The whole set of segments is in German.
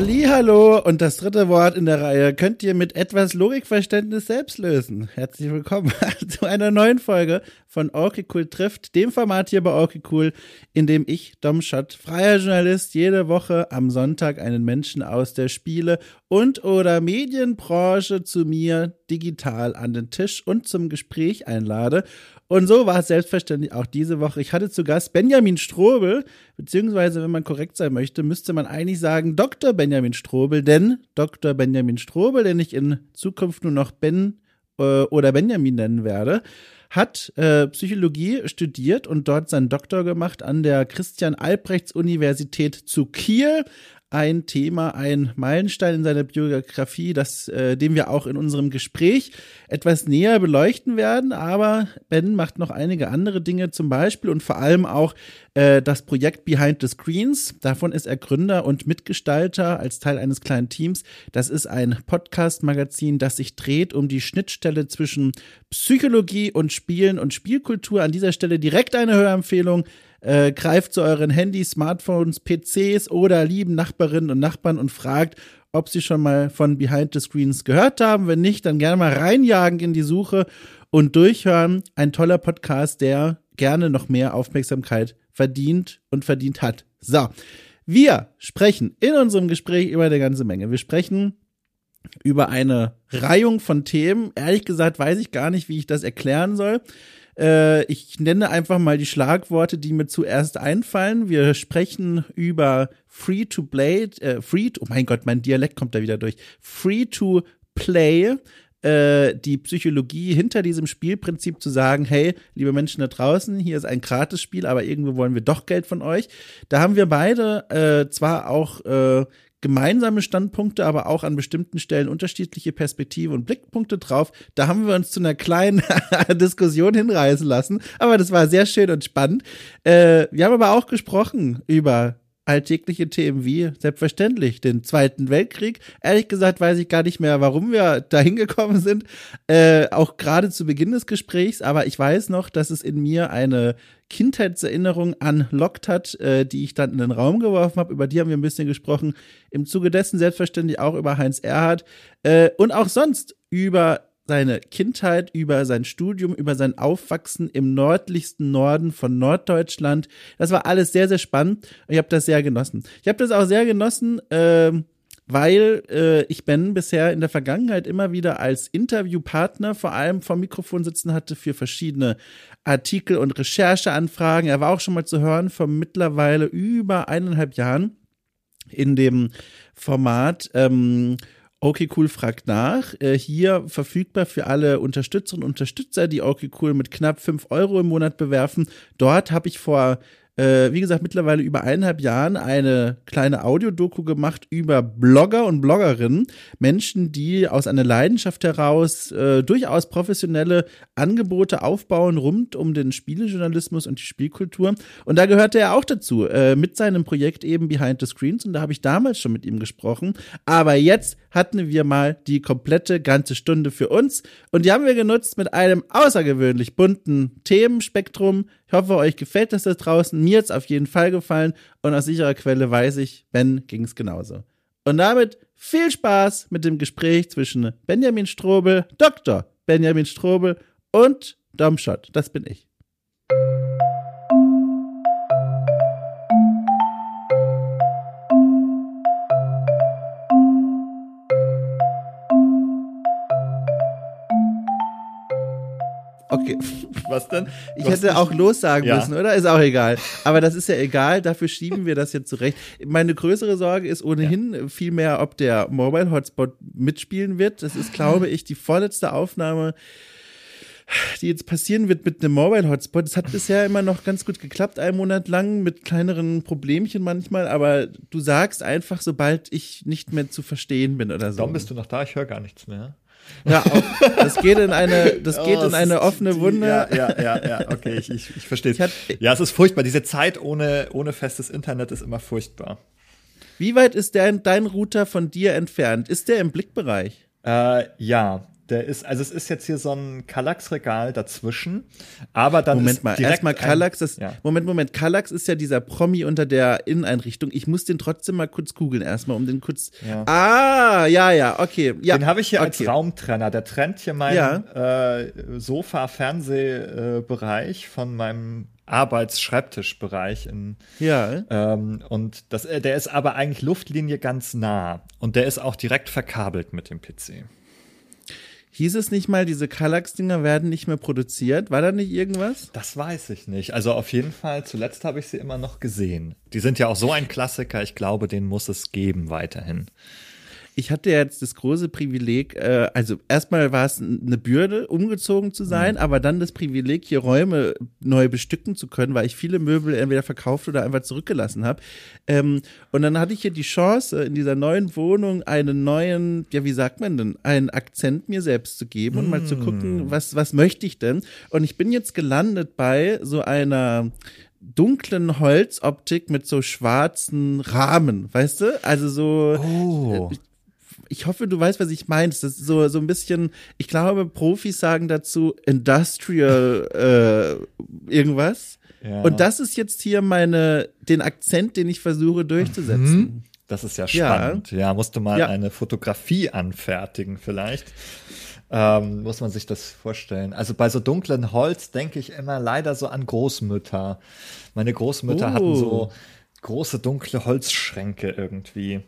Hallo und das dritte Wort in der Reihe könnt ihr mit etwas Logikverständnis selbst lösen. Herzlich willkommen zu einer neuen Folge von Okay Cool trifft, dem Format hier bei Okay Cool, in dem ich, Dom Schott, freier Journalist, jede Woche am Sonntag einen Menschen aus der Spiele- und oder Medienbranche zu mir digital an den Tisch und zum Gespräch einlade. Und so war es selbstverständlich auch diese Woche. Ich hatte zu Gast Benjamin Strobel, beziehungsweise, wenn man korrekt sein möchte, müsste man eigentlich sagen Dr. Benjamin Strobel, denn Dr. Benjamin Strobel, den ich in Zukunft nur noch Ben äh, oder Benjamin nennen werde, hat äh, Psychologie studiert und dort seinen Doktor gemacht an der Christian Albrechts Universität zu Kiel ein Thema, ein Meilenstein in seiner Biografie, das, äh, den wir auch in unserem Gespräch etwas näher beleuchten werden. Aber Ben macht noch einige andere Dinge, zum Beispiel und vor allem auch äh, das Projekt Behind the Screens. Davon ist er Gründer und Mitgestalter als Teil eines kleinen Teams. Das ist ein Podcast-Magazin, das sich dreht um die Schnittstelle zwischen Psychologie und Spielen und Spielkultur. An dieser Stelle direkt eine Hörempfehlung. Äh, greift zu euren Handys, Smartphones, PCs oder lieben Nachbarinnen und Nachbarn und fragt, ob sie schon mal von Behind the Screens gehört haben. Wenn nicht, dann gerne mal reinjagen in die Suche und durchhören. Ein toller Podcast, der gerne noch mehr Aufmerksamkeit verdient und verdient hat. So, wir sprechen in unserem Gespräch über eine ganze Menge. Wir sprechen über eine Reihung von Themen. Ehrlich gesagt weiß ich gar nicht, wie ich das erklären soll. Äh, ich nenne einfach mal die Schlagworte, die mir zuerst einfallen. Wir sprechen über Free to Play, äh, Free, oh mein Gott, mein Dialekt kommt da wieder durch. Free to Play, äh, die Psychologie hinter diesem Spielprinzip zu sagen, hey, liebe Menschen da draußen, hier ist ein Gratisspiel, aber irgendwo wollen wir doch Geld von euch. Da haben wir beide äh, zwar auch äh, gemeinsame Standpunkte, aber auch an bestimmten Stellen unterschiedliche Perspektive und Blickpunkte drauf. Da haben wir uns zu einer kleinen Diskussion hinreißen lassen, aber das war sehr schön und spannend. Äh, wir haben aber auch gesprochen über alltägliche Themen wie selbstverständlich den Zweiten Weltkrieg. Ehrlich gesagt weiß ich gar nicht mehr, warum wir da hingekommen sind, äh, auch gerade zu Beginn des Gesprächs, aber ich weiß noch, dass es in mir eine Kindheitserinnerung anlockt hat, äh, die ich dann in den Raum geworfen habe. Über die haben wir ein bisschen gesprochen. Im Zuge dessen selbstverständlich auch über Heinz Erhardt äh, und auch sonst über seine Kindheit, über sein Studium, über sein Aufwachsen im nördlichsten Norden von Norddeutschland. Das war alles sehr, sehr spannend ich habe das sehr genossen. Ich habe das auch sehr genossen, äh, weil äh, ich Ben bisher in der Vergangenheit immer wieder als Interviewpartner vor allem vor Mikrofon sitzen hatte für verschiedene Artikel und Rechercheanfragen. Er war auch schon mal zu hören vor mittlerweile über eineinhalb Jahren in dem Format ähm, Okay Cool fragt nach. Äh, hier verfügbar für alle Unterstützerinnen und Unterstützer, die Okay Cool mit knapp fünf Euro im Monat bewerfen. Dort habe ich vor äh, wie gesagt, mittlerweile über eineinhalb Jahren eine kleine Audiodoku gemacht über Blogger und Bloggerinnen, Menschen, die aus einer Leidenschaft heraus äh, durchaus professionelle Angebote aufbauen rund um den Spielejournalismus und die Spielkultur. Und da gehörte er auch dazu, äh, mit seinem Projekt eben Behind the Screens. Und da habe ich damals schon mit ihm gesprochen. Aber jetzt hatten wir mal die komplette ganze Stunde für uns. Und die haben wir genutzt mit einem außergewöhnlich bunten Themenspektrum. Ich hoffe, euch gefällt das da draußen. Mir hat's auf jeden Fall gefallen. Und aus sicherer Quelle weiß ich, Ben ging's genauso. Und damit viel Spaß mit dem Gespräch zwischen Benjamin Strobel, Dr. Benjamin Strobel und Domshot. Das bin ich. Was denn? Ich hätte auch lossagen Ja. müssen, oder? Ist auch egal. Aber das ist ja egal, dafür schieben wir das jetzt zurecht. Meine größere Sorge ist ohnehin vielmehr, ob der Mobile Hotspot mitspielen wird. Das ist, glaube ich, die vorletzte Aufnahme, die jetzt passieren wird mit einem Mobile Hotspot. Es hat bisher immer noch ganz gut geklappt, einen Monat lang, mit kleineren Problemchen manchmal, aber du sagst einfach, sobald ich nicht mehr zu verstehen bin oder so. Warum bist du noch da? Ich höre gar nichts mehr. Ja, auch, das geht in eine, das geht Oh, in es eine offene Wunde. Ja, ja, ja, ja, okay, ich, ich, ich verstehe hab- Ja, es ist furchtbar. Diese Zeit ohne, ohne festes Internet ist immer furchtbar. Wie weit ist der, dein Router von dir entfernt? Ist der im Blickbereich? Äh, ja, der ist, also es ist jetzt hier so ein Kallax-Regal dazwischen, aber dann Moment ist mal, direkt erstmal Kallax, das, ja. Moment, Moment, Kallax ist ja dieser Promi unter der Inneneinrichtung. Ich muss den trotzdem mal kurz googeln erstmal, um den kurz. Ja. Ah, ja, ja, okay. Ja, Den habe ich hier okay. als Raumtrenner. Der trennt hier meinen äh, Sofa-Fernsehbereich von meinem Arbeits-Schreibtischbereich. In, Ja. ähm, und das, äh, der ist aber eigentlich Luftlinie ganz nah. Und der ist auch direkt verkabelt mit dem PC. Hieß es nicht mal, diese Kallax-Dinger werden nicht mehr produziert? War da nicht irgendwas? Das weiß ich nicht. Also auf jeden Fall, zuletzt habe ich sie immer noch gesehen. Die sind ja auch so ein Klassiker. Ich glaube, den muss es geben weiterhin. Ich hatte jetzt das große Privileg, äh, also erstmal war es eine Bürde, umgezogen zu sein, Mhm. aber dann das Privileg, hier Räume neu bestücken zu können, weil ich viele Möbel entweder verkauft oder einfach zurückgelassen habe. Ähm, und dann hatte ich hier die Chance, in dieser neuen Wohnung einen neuen, ja, wie sagt man denn, einen Akzent mir selbst zu geben und mal zu Mm. gucken, was, was möchte ich denn? Und ich bin jetzt gelandet bei so einer dunklen Holzoptik mit so schwarzen Rahmen, weißt du? Also so, Oh. Ich hoffe, du weißt, was ich meine. Das ist so, so ein bisschen, ich glaube, Profis sagen dazu Industrial äh, irgendwas. Ja. Und das ist jetzt hier meine, den Akzent, den ich versuche durchzusetzen. Das ist ja Ja. spannend. Ja, musste mal Ja. eine Fotografie anfertigen vielleicht. Ähm, muss man sich das vorstellen. Also bei so dunklen Holz denke ich immer leider so an Großmütter. Meine Großmütter Oh. hatten so große dunkle Holzschränke irgendwie.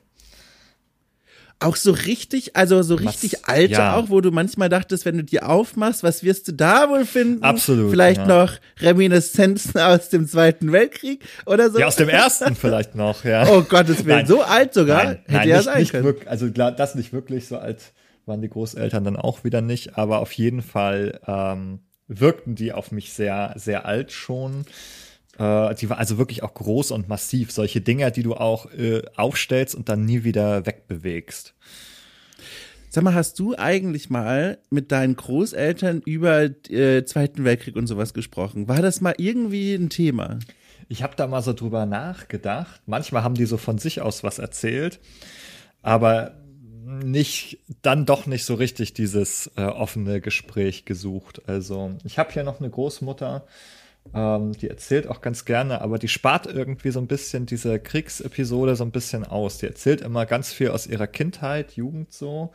Auch so richtig, also so richtig Was- alte ja. auch, wo du manchmal dachtest, wenn du die aufmachst, was wirst du da wohl finden? Absolut, Vielleicht ja. noch Reminiszenzen aus dem Zweiten Weltkrieg oder so. Ja, aus dem ersten vielleicht noch, ja. Oh Gottes Willen, Nein. so alt sogar? Nein, Hätte nein, ja nicht, sein nicht können. Wirklich, also klar, das nicht wirklich so alt waren die Großeltern dann auch wieder nicht, aber auf jeden Fall ähm, wirkten die auf mich sehr, sehr alt schon. Äh, die war also wirklich auch groß und massiv. Solche Dinger, die du auch äh, aufstellst und dann nie wieder wegbewegst. Sag mal, hast du eigentlich mal mit deinen Großeltern über äh, Zweiten Weltkrieg und sowas gesprochen? War das mal irgendwie ein Thema? Ich habe da mal so drüber nachgedacht. Manchmal haben die so von sich aus was erzählt, aber nicht, dann doch nicht so richtig dieses äh, offene Gespräch gesucht. Also ich habe hier noch eine Großmutter, ähm, die erzählt auch ganz gerne, aber die spart irgendwie so ein bisschen diese Kriegsepisode so ein bisschen aus. Die erzählt immer ganz viel aus ihrer Kindheit, Jugend so,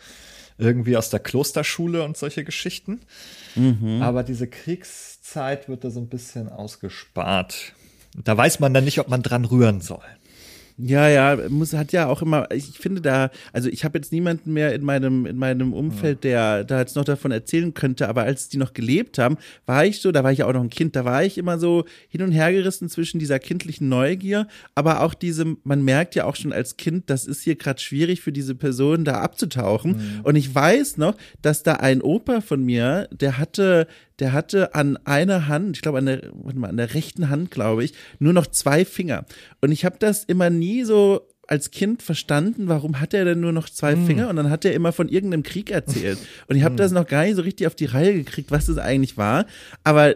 irgendwie aus der Klosterschule und solche Geschichten. Aber diese Kriegszeit wird da so ein bisschen ausgespart. Da weiß man dann nicht, ob man dran rühren soll. Ja, ja, muss hat ja auch immer, ich finde da, also ich habe jetzt niemanden mehr in meinem in meinem Umfeld, der da jetzt noch davon erzählen könnte, aber als die noch gelebt haben, war ich so, da war ich ja auch noch ein Kind, da war ich immer so hin und her gerissen zwischen dieser kindlichen Neugier, aber auch diesem, man merkt ja auch schon als Kind, das ist hier gerade schwierig für diese Person da abzutauchen. Und ich weiß noch, dass da ein Opa von mir, der hatte der hatte an einer Hand, ich glaube an der, warte mal, an der rechten Hand, glaube ich, nur noch zwei Finger. Und ich habe das immer nie so als Kind verstanden, warum hat er denn nur noch zwei Finger? Und dann hat er immer von irgendeinem Krieg erzählt. Und ich habe das noch gar nicht so richtig auf die Reihe gekriegt, was das eigentlich war. Aber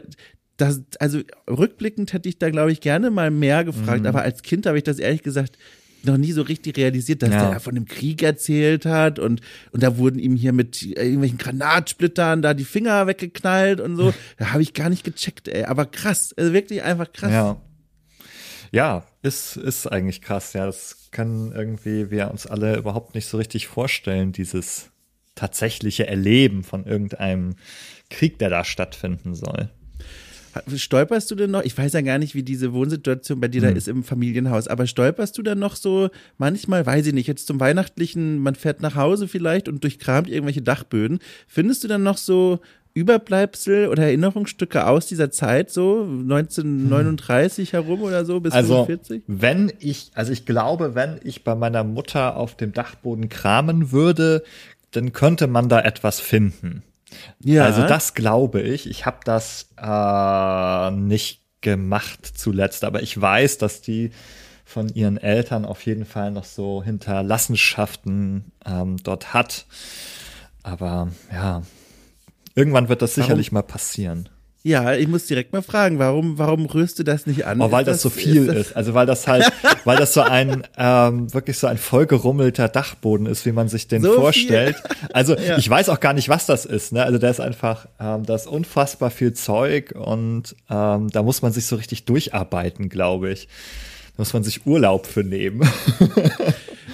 das, also rückblickend hätte ich da, glaube ich, gerne mal mehr gefragt. Aber als Kind habe ich das ehrlich gesagt noch nie so richtig realisiert, dass Ja. der da von dem Krieg erzählt hat und, und da wurden ihm hier mit irgendwelchen Granatsplittern da die Finger weggeknallt und so. Da habe ich gar nicht gecheckt, ey. Aber krass, also wirklich einfach krass. Ja. Ja, ist, ist eigentlich krass. Ja, das können irgendwie wir uns alle überhaupt nicht so richtig vorstellen, dieses tatsächliche Erleben von irgendeinem Krieg, der da stattfinden soll. Stolperst du denn noch? Ich weiß ja gar nicht, wie diese Wohnsituation bei dir Hm. da ist im Familienhaus, aber stolperst du dann noch so manchmal, weiß ich nicht, jetzt zum Weihnachtlichen, man fährt nach Hause vielleicht und durchkramt irgendwelche Dachböden. Findest du dann noch so Überbleibsel oder Erinnerungsstücke aus dieser Zeit, so 1939 herum oder so bis Also, 45? wenn ich, also ich glaube, wenn ich bei meiner Mutter auf dem Dachboden kramen würde, dann könnte man da etwas finden. Ja. Also das glaube ich. Ich habe das äh, nicht gemacht zuletzt, aber ich weiß, dass die von ihren Eltern auf jeden Fall noch so Hinterlassenschaften ähm, dort hat. Aber ja, irgendwann wird das sicherlich mal passieren. Ja, ich muss direkt mal fragen, warum, warum rührst du das nicht an? Oh, weil das, das, so viel ist, ist. Also weil das halt, weil das so ein ähm, wirklich so ein vollgerummelter Dachboden ist, wie man sich den so vorstellt. Viel? Also ja. ich weiß auch gar nicht, was das ist. Ne? Also da ist einfach, ähm, da ist unfassbar viel Zeug und ähm, da muss man sich so richtig durcharbeiten, glaube ich. Da muss man sich Urlaub für nehmen.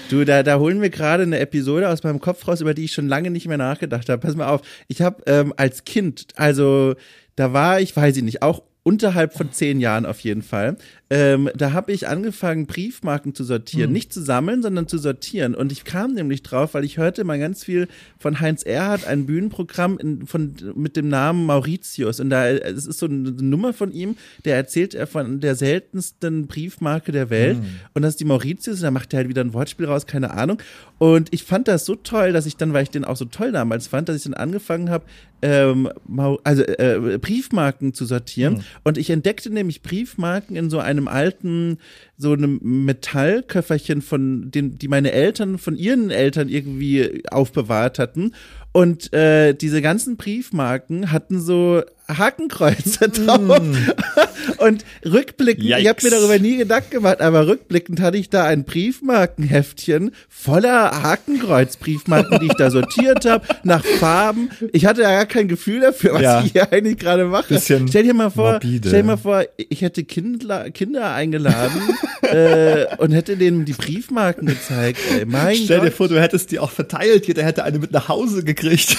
Du, da, da holen wir gerade eine Episode aus meinem Kopf raus, über die ich schon lange nicht mehr nachgedacht habe. Pass mal auf, ich habe ähm, als Kind, also da war ich, weiß ich nicht, auch unterhalb von zehn Jahren auf jeden Fall. Ähm, da habe ich angefangen, Briefmarken zu sortieren. Mhm. Nicht zu sammeln, sondern zu sortieren. Und ich kam nämlich drauf, weil ich hörte mal ganz viel von Heinz Erhardt, ein Bühnenprogramm in, von, mit dem Namen Mauritius. Und da es ist so eine Nummer von ihm, der erzählt er von der seltensten Briefmarke der Welt. Mhm. Und das ist die Mauritius. Und da macht er halt wieder ein Wortspiel raus, keine Ahnung. Und ich fand das so toll, dass ich dann, weil ich den auch so toll damals fand, dass ich dann angefangen habe, ähm, also äh, Briefmarken zu sortieren. Mhm. Und ich entdeckte nämlich Briefmarken in so einem alten, so einem Metallköfferchen von den, die meine Eltern von ihren Eltern irgendwie aufbewahrt hatten. Und äh, diese ganzen Briefmarken hatten so Hakenkreuze drauf. Mm. Und rückblickend, Yikes. ich habe mir darüber nie Gedanken gemacht, aber rückblickend hatte ich da ein Briefmarkenheftchen voller Hakenkreuz-Briefmarken, die ich da sortiert habe, nach Farben. Ich hatte ja gar kein Gefühl dafür, was ja. ich hier eigentlich gerade mache. Bisschen stell dir mal vor, morbide. stell dir mal vor, ich hätte Kinder, Kinder eingeladen äh, und hätte denen die Briefmarken gezeigt. Ey, mein stell Gott. dir vor, du hättest die auch verteilt, jeder hätte eine mit nach Hause gekriegt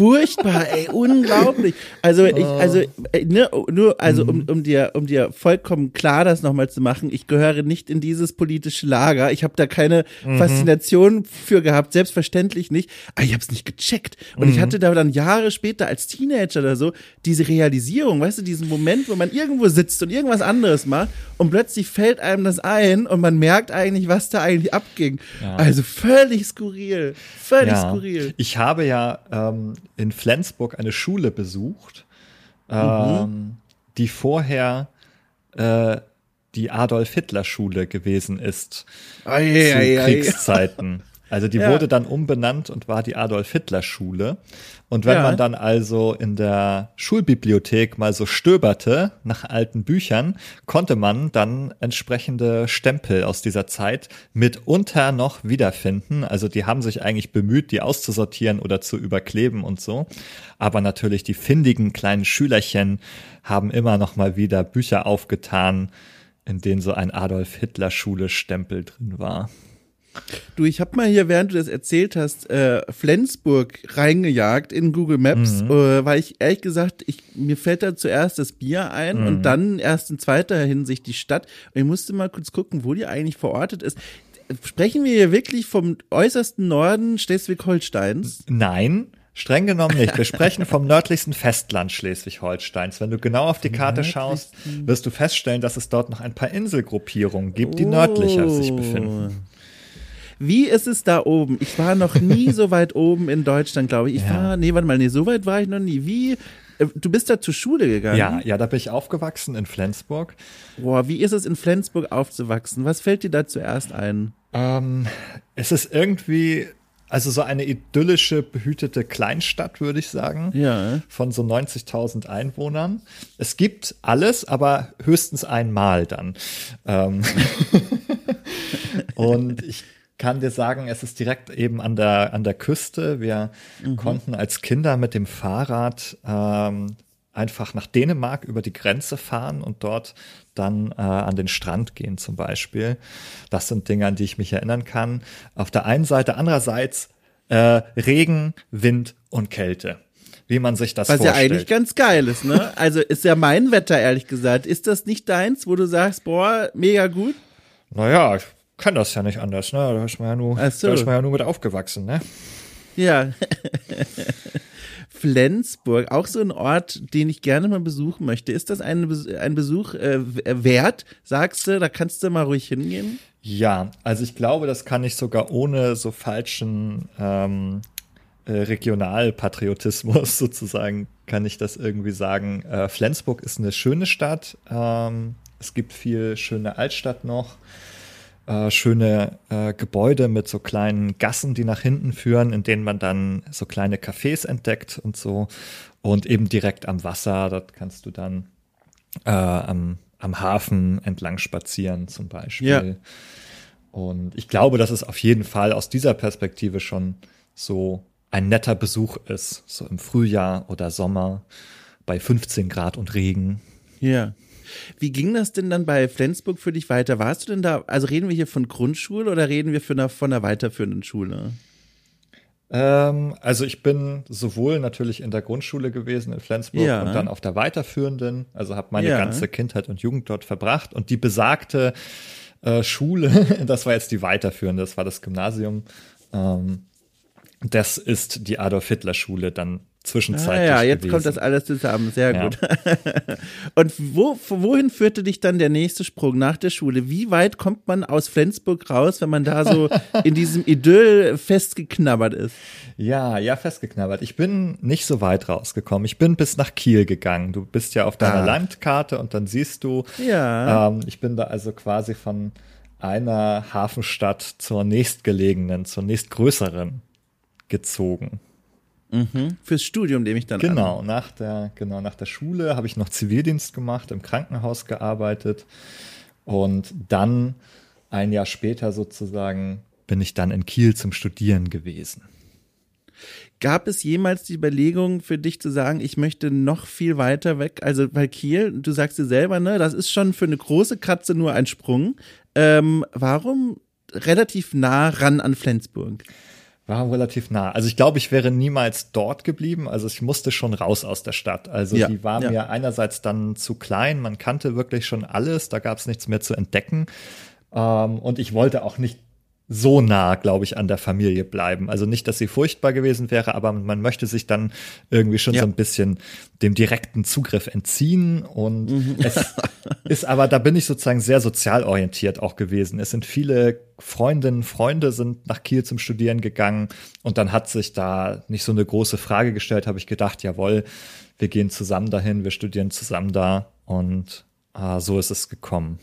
furchtbar, ey, unglaublich. Also ich, oh. also äh, ne, nur, also um, mhm. um dir, um dir vollkommen klar das nochmal zu machen, ich gehöre nicht in dieses politische Lager. Ich habe da keine mhm. Faszination für gehabt, selbstverständlich nicht. Aber ich habe es nicht gecheckt. Und mhm. ich hatte da dann Jahre später als Teenager oder so diese Realisierung, weißt du, diesen Moment, wo man irgendwo sitzt und irgendwas anderes macht und plötzlich fällt einem das ein und man merkt eigentlich, was da eigentlich abging. Ja. Also völlig skurril, völlig ja. skurril. Ich habe ja ähm, in Flensburg eine Schule besucht, ähm, mhm. die vorher äh, die Adolf Hitler Schule gewesen ist ei, zu ei, Kriegszeiten. Also die ja. wurde dann umbenannt und war die Adolf Hitler Schule. Und wenn ja. man dann also in der Schulbibliothek mal so stöberte nach alten Büchern, konnte man dann entsprechende Stempel aus dieser Zeit mitunter noch wiederfinden. Also die haben sich eigentlich bemüht, die auszusortieren oder zu überkleben und so. Aber natürlich die findigen kleinen Schülerchen haben immer noch mal wieder Bücher aufgetan, in denen so ein Adolf Hitler Schule Stempel drin war. Du, ich habe mal hier, während du das erzählt hast, äh, Flensburg reingejagt in Google Maps, mhm. äh, weil ich ehrlich gesagt, ich, mir fällt da zuerst das Bier ein mhm. und dann erst in zweiter Hinsicht die Stadt. Und ich musste mal kurz gucken, wo die eigentlich verortet ist. Sprechen wir hier wirklich vom äußersten Norden Schleswig-Holsteins? Nein. Streng genommen nicht. Wir sprechen vom nördlichsten Festland Schleswig-Holsteins. Wenn du genau auf die Karte schaust, wirst du feststellen, dass es dort noch ein paar Inselgruppierungen gibt, die oh. nördlicher sich befinden. Wie ist es da oben? Ich war noch nie so weit oben in Deutschland, glaube ich. Ich ja. war, nee, warte mal, nee, so weit war ich noch nie. Wie, äh, du bist da zur Schule gegangen? Ja, ja, da bin ich aufgewachsen in Flensburg. Boah, wie ist es in Flensburg aufzuwachsen? Was fällt dir da zuerst ein? Ähm, es ist irgendwie, also so eine idyllische, behütete Kleinstadt, würde ich sagen. Ja. Von so 90.000 Einwohnern. Es gibt alles, aber höchstens einmal dann. Ähm Und ich kann dir sagen, es ist direkt eben an der, an der Küste. Wir mhm. konnten als Kinder mit dem Fahrrad ähm, einfach nach Dänemark über die Grenze fahren und dort dann äh, an den Strand gehen zum Beispiel. Das sind Dinge, an die ich mich erinnern kann. Auf der einen Seite, andererseits äh, Regen, Wind und Kälte. Wie man sich das Was vorstellt. Was ja eigentlich ganz geil ist, ne? Also ist ja mein Wetter, ehrlich gesagt. Ist das nicht deins, wo du sagst, boah, mega gut? Naja, kann das ja nicht anders, ne? Da ist man ja nur, so. da ist man ja nur mit aufgewachsen, ne? Ja. Flensburg, auch so ein Ort, den ich gerne mal besuchen möchte. Ist das ein, ein Besuch äh, wert, sagst du? Da kannst du mal ruhig hingehen? Ja, also ich glaube, das kann ich sogar ohne so falschen ähm, äh, Regionalpatriotismus sozusagen, kann ich das irgendwie sagen. Äh, Flensburg ist eine schöne Stadt. Ähm, es gibt viel schöne Altstadt noch. Äh, schöne äh, Gebäude mit so kleinen Gassen, die nach hinten führen, in denen man dann so kleine Cafés entdeckt und so. Und eben direkt am Wasser, dort kannst du dann äh, am, am Hafen entlang spazieren zum Beispiel. Ja. Und ich glaube, dass es auf jeden Fall aus dieser Perspektive schon so ein netter Besuch ist, so im Frühjahr oder Sommer bei 15 Grad und Regen. Ja. Wie ging das denn dann bei Flensburg für dich weiter? Warst du denn da, also reden wir hier von Grundschule oder reden wir von einer, von einer weiterführenden Schule? Ähm, also ich bin sowohl natürlich in der Grundschule gewesen in Flensburg ja. und dann auf der weiterführenden, also habe meine ja. ganze Kindheit und Jugend dort verbracht und die besagte äh, Schule, das war jetzt die weiterführende, das war das Gymnasium. Ähm, das ist die Adolf Hitler Schule dann zwischenzeitlich. Ah, ja, jetzt gewesen. kommt das alles zusammen. Sehr ja. gut. Und wo, wohin führte dich dann der nächste Sprung nach der Schule? Wie weit kommt man aus Flensburg raus, wenn man da so in diesem Idyll festgeknabbert ist? Ja, ja, festgeknabbert. Ich bin nicht so weit rausgekommen. Ich bin bis nach Kiel gegangen. Du bist ja auf deiner ah. Landkarte und dann siehst du, ja. Ähm, ich bin da also quasi von einer Hafenstadt zur nächstgelegenen, zur nächstgrößeren gezogen. Mhm. Fürs Studium, dem ich dann genau an. nach der genau nach der Schule habe ich noch Zivildienst gemacht, im Krankenhaus gearbeitet und dann ein Jahr später sozusagen bin ich dann in Kiel zum Studieren gewesen. Gab es jemals die Überlegung für dich zu sagen, ich möchte noch viel weiter weg? Also bei Kiel, du sagst dir selber, ne, das ist schon für eine große Katze nur ein Sprung. Ähm, warum relativ nah ran an Flensburg? War relativ nah. Also ich glaube, ich wäre niemals dort geblieben. Also ich musste schon raus aus der Stadt. Also ja, die war ja. mir einerseits dann zu klein. Man kannte wirklich schon alles. Da gab es nichts mehr zu entdecken. Ähm, und ich wollte auch nicht so nah, glaube ich, an der Familie bleiben. Also nicht, dass sie furchtbar gewesen wäre, aber man möchte sich dann irgendwie schon ja. so ein bisschen dem direkten Zugriff entziehen. Und mhm. es ist aber, da bin ich sozusagen sehr sozial orientiert auch gewesen. Es sind viele Freundinnen, Freunde sind nach Kiel zum Studieren gegangen und dann hat sich da nicht so eine große Frage gestellt, habe ich gedacht, jawohl, wir gehen zusammen dahin, wir studieren zusammen da und äh, so ist es gekommen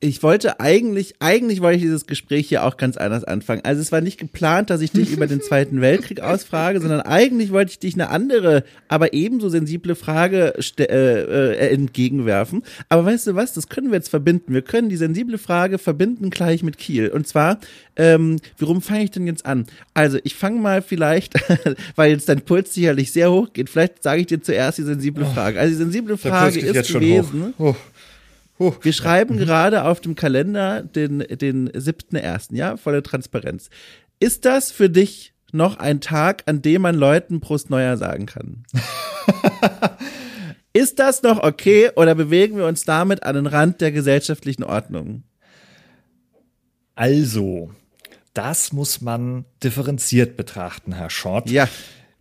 ich wollte eigentlich, eigentlich wollte ich dieses Gespräch hier auch ganz anders anfangen. Also es war nicht geplant, dass ich dich über den Zweiten Weltkrieg ausfrage, sondern eigentlich wollte ich dich eine andere, aber ebenso sensible Frage äh, äh, entgegenwerfen. Aber weißt du was, das können wir jetzt verbinden. Wir können die sensible Frage verbinden gleich mit Kiel. Und zwar, ähm, warum fange ich denn jetzt an? Also ich fange mal vielleicht, weil jetzt dein Puls sicherlich sehr hoch geht, vielleicht sage ich dir zuerst die sensible oh. Frage. Also die sensible Frage ist gewesen. Huh. Wir schreiben mhm. gerade auf dem Kalender den, den 7.1., ja, volle Transparenz. Ist das für dich noch ein Tag, an dem man Leuten Prost Neuer sagen kann? Ist das noch okay oder bewegen wir uns damit an den Rand der gesellschaftlichen Ordnung? Also, das muss man differenziert betrachten, Herr Schott. Ja,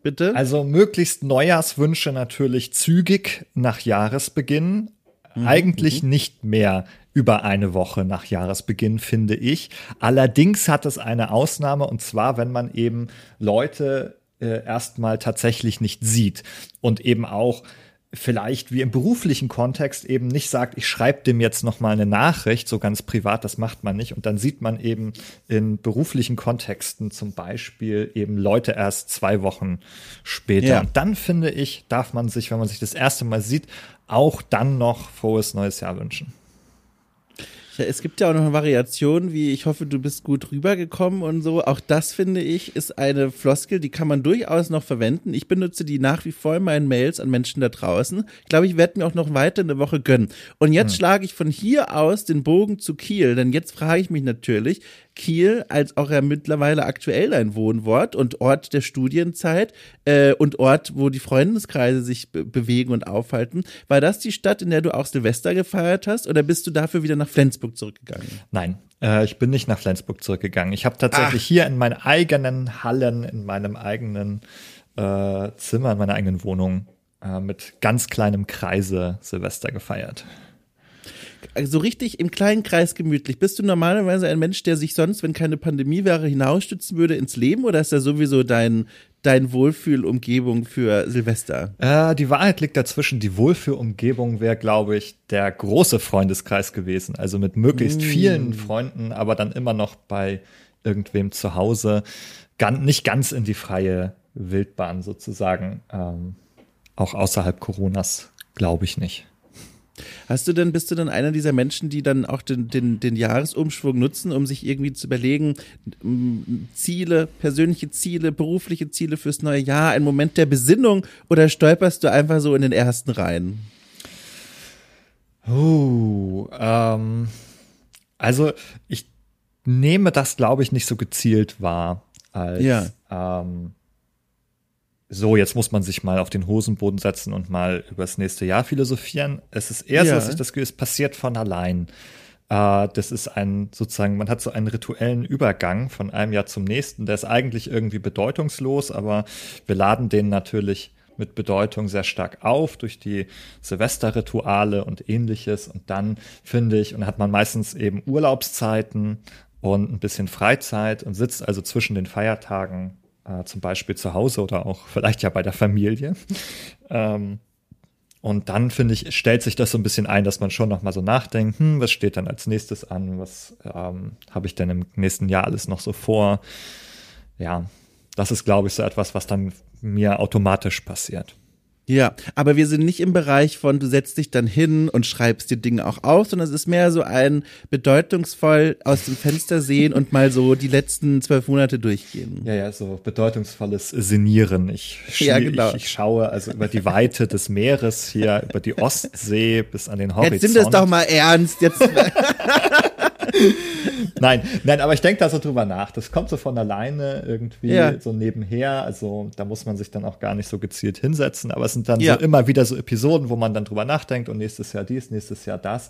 bitte. Also möglichst Neujahrswünsche natürlich zügig nach Jahresbeginn, Mhm. Eigentlich mhm. nicht mehr über eine Woche nach Jahresbeginn, finde ich. Allerdings hat es eine Ausnahme und zwar, wenn man eben Leute äh, erstmal tatsächlich nicht sieht und eben auch vielleicht wie im beruflichen Kontext eben nicht sagt, ich schreibe dem jetzt noch mal eine Nachricht, so ganz privat, das macht man nicht. Und dann sieht man eben in beruflichen Kontexten zum Beispiel eben Leute erst zwei Wochen später. Ja. Und dann finde ich, darf man sich, wenn man sich das erste Mal sieht, auch dann noch frohes neues Jahr wünschen. Es gibt ja auch noch eine Variation, wie ich hoffe, du bist gut rübergekommen und so. Auch das finde ich ist eine Floskel, die kann man durchaus noch verwenden. Ich benutze die nach wie vor in meinen Mails an Menschen da draußen. Ich glaube, ich werde mir auch noch weiter eine Woche gönnen. Und jetzt hm. schlage ich von hier aus den Bogen zu Kiel, denn jetzt frage ich mich natürlich, Kiel als auch ja mittlerweile aktuell ein Wohnwort und Ort der Studienzeit äh, und Ort, wo die Freundeskreise sich be bewegen und aufhalten. War das die Stadt, in der du auch Silvester gefeiert hast oder bist du dafür wieder nach Flensburg zurückgegangen? Nein, äh, ich bin nicht nach Flensburg zurückgegangen. Ich habe tatsächlich Ach. hier in meinen eigenen Hallen, in meinem eigenen äh, Zimmer, in meiner eigenen Wohnung äh, mit ganz kleinem Kreise Silvester gefeiert so richtig im kleinen Kreis gemütlich. Bist du normalerweise ein Mensch, der sich sonst, wenn keine Pandemie wäre, hinausstützen würde ins Leben oder ist er sowieso dein, dein Wohlfühlumgebung für Silvester? Äh, die Wahrheit liegt dazwischen. Die Wohlfühlumgebung wäre, glaube ich, der große Freundeskreis gewesen. Also mit möglichst mm. vielen Freunden, aber dann immer noch bei irgendwem zu Hause. Ganz, nicht ganz in die freie Wildbahn sozusagen. Ähm, auch außerhalb Coronas, glaube ich nicht. Hast du denn, bist du denn einer dieser Menschen, die dann auch den, den, den Jahresumschwung nutzen, um sich irgendwie zu überlegen, Ziele, persönliche Ziele, berufliche Ziele fürs neue Jahr, ein Moment der Besinnung oder stolperst du einfach so in den ersten Reihen? Oh, ähm, also ich nehme das, glaube ich, nicht so gezielt wahr als ja. ähm, so, jetzt muss man sich mal auf den Hosenboden setzen und mal übers nächste Jahr philosophieren. Es ist eher ja. so, dass ich das Gefühl, es passiert von allein. Äh, das ist ein, sozusagen, man hat so einen rituellen Übergang von einem Jahr zum nächsten. Der ist eigentlich irgendwie bedeutungslos, aber wir laden den natürlich mit Bedeutung sehr stark auf durch die Silvesterrituale und ähnliches. Und dann finde ich, und hat man meistens eben Urlaubszeiten und ein bisschen Freizeit und sitzt also zwischen den Feiertagen äh, zum Beispiel zu Hause oder auch vielleicht ja bei der Familie. ähm, und dann finde ich, stellt sich das so ein bisschen ein, dass man schon noch mal so nachdenkt, hm, was steht dann als nächstes an, was ähm, habe ich denn im nächsten Jahr alles noch so vor? Ja, das ist, glaube ich, so etwas, was dann mir automatisch passiert. Ja, aber wir sind nicht im Bereich von, du setzt dich dann hin und schreibst die Dinge auch auf, sondern es ist mehr so ein bedeutungsvoll aus dem Fenster sehen und mal so die letzten zwölf Monate durchgehen. Ja, ja, so bedeutungsvolles Senieren. Ich, ja, genau. ich, ich schaue also über die Weite des Meeres hier, über die Ostsee bis an den Horizont. Jetzt sind es doch mal ernst. Jetzt. nein, nein, aber ich denke da so drüber nach. Das kommt so von alleine irgendwie ja. so nebenher. Also da muss man sich dann auch gar nicht so gezielt hinsetzen. Aber es sind dann ja. so immer wieder so Episoden, wo man dann drüber nachdenkt und nächstes Jahr dies, nächstes Jahr das.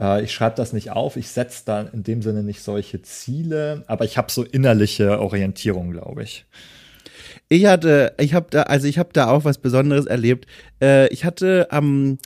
Äh, ich schreibe das nicht auf. Ich setze da in dem Sinne nicht solche Ziele, aber ich habe so innerliche Orientierung, glaube ich. Ich hatte, ich habe da, also ich habe da auch was Besonderes erlebt. Äh, ich hatte am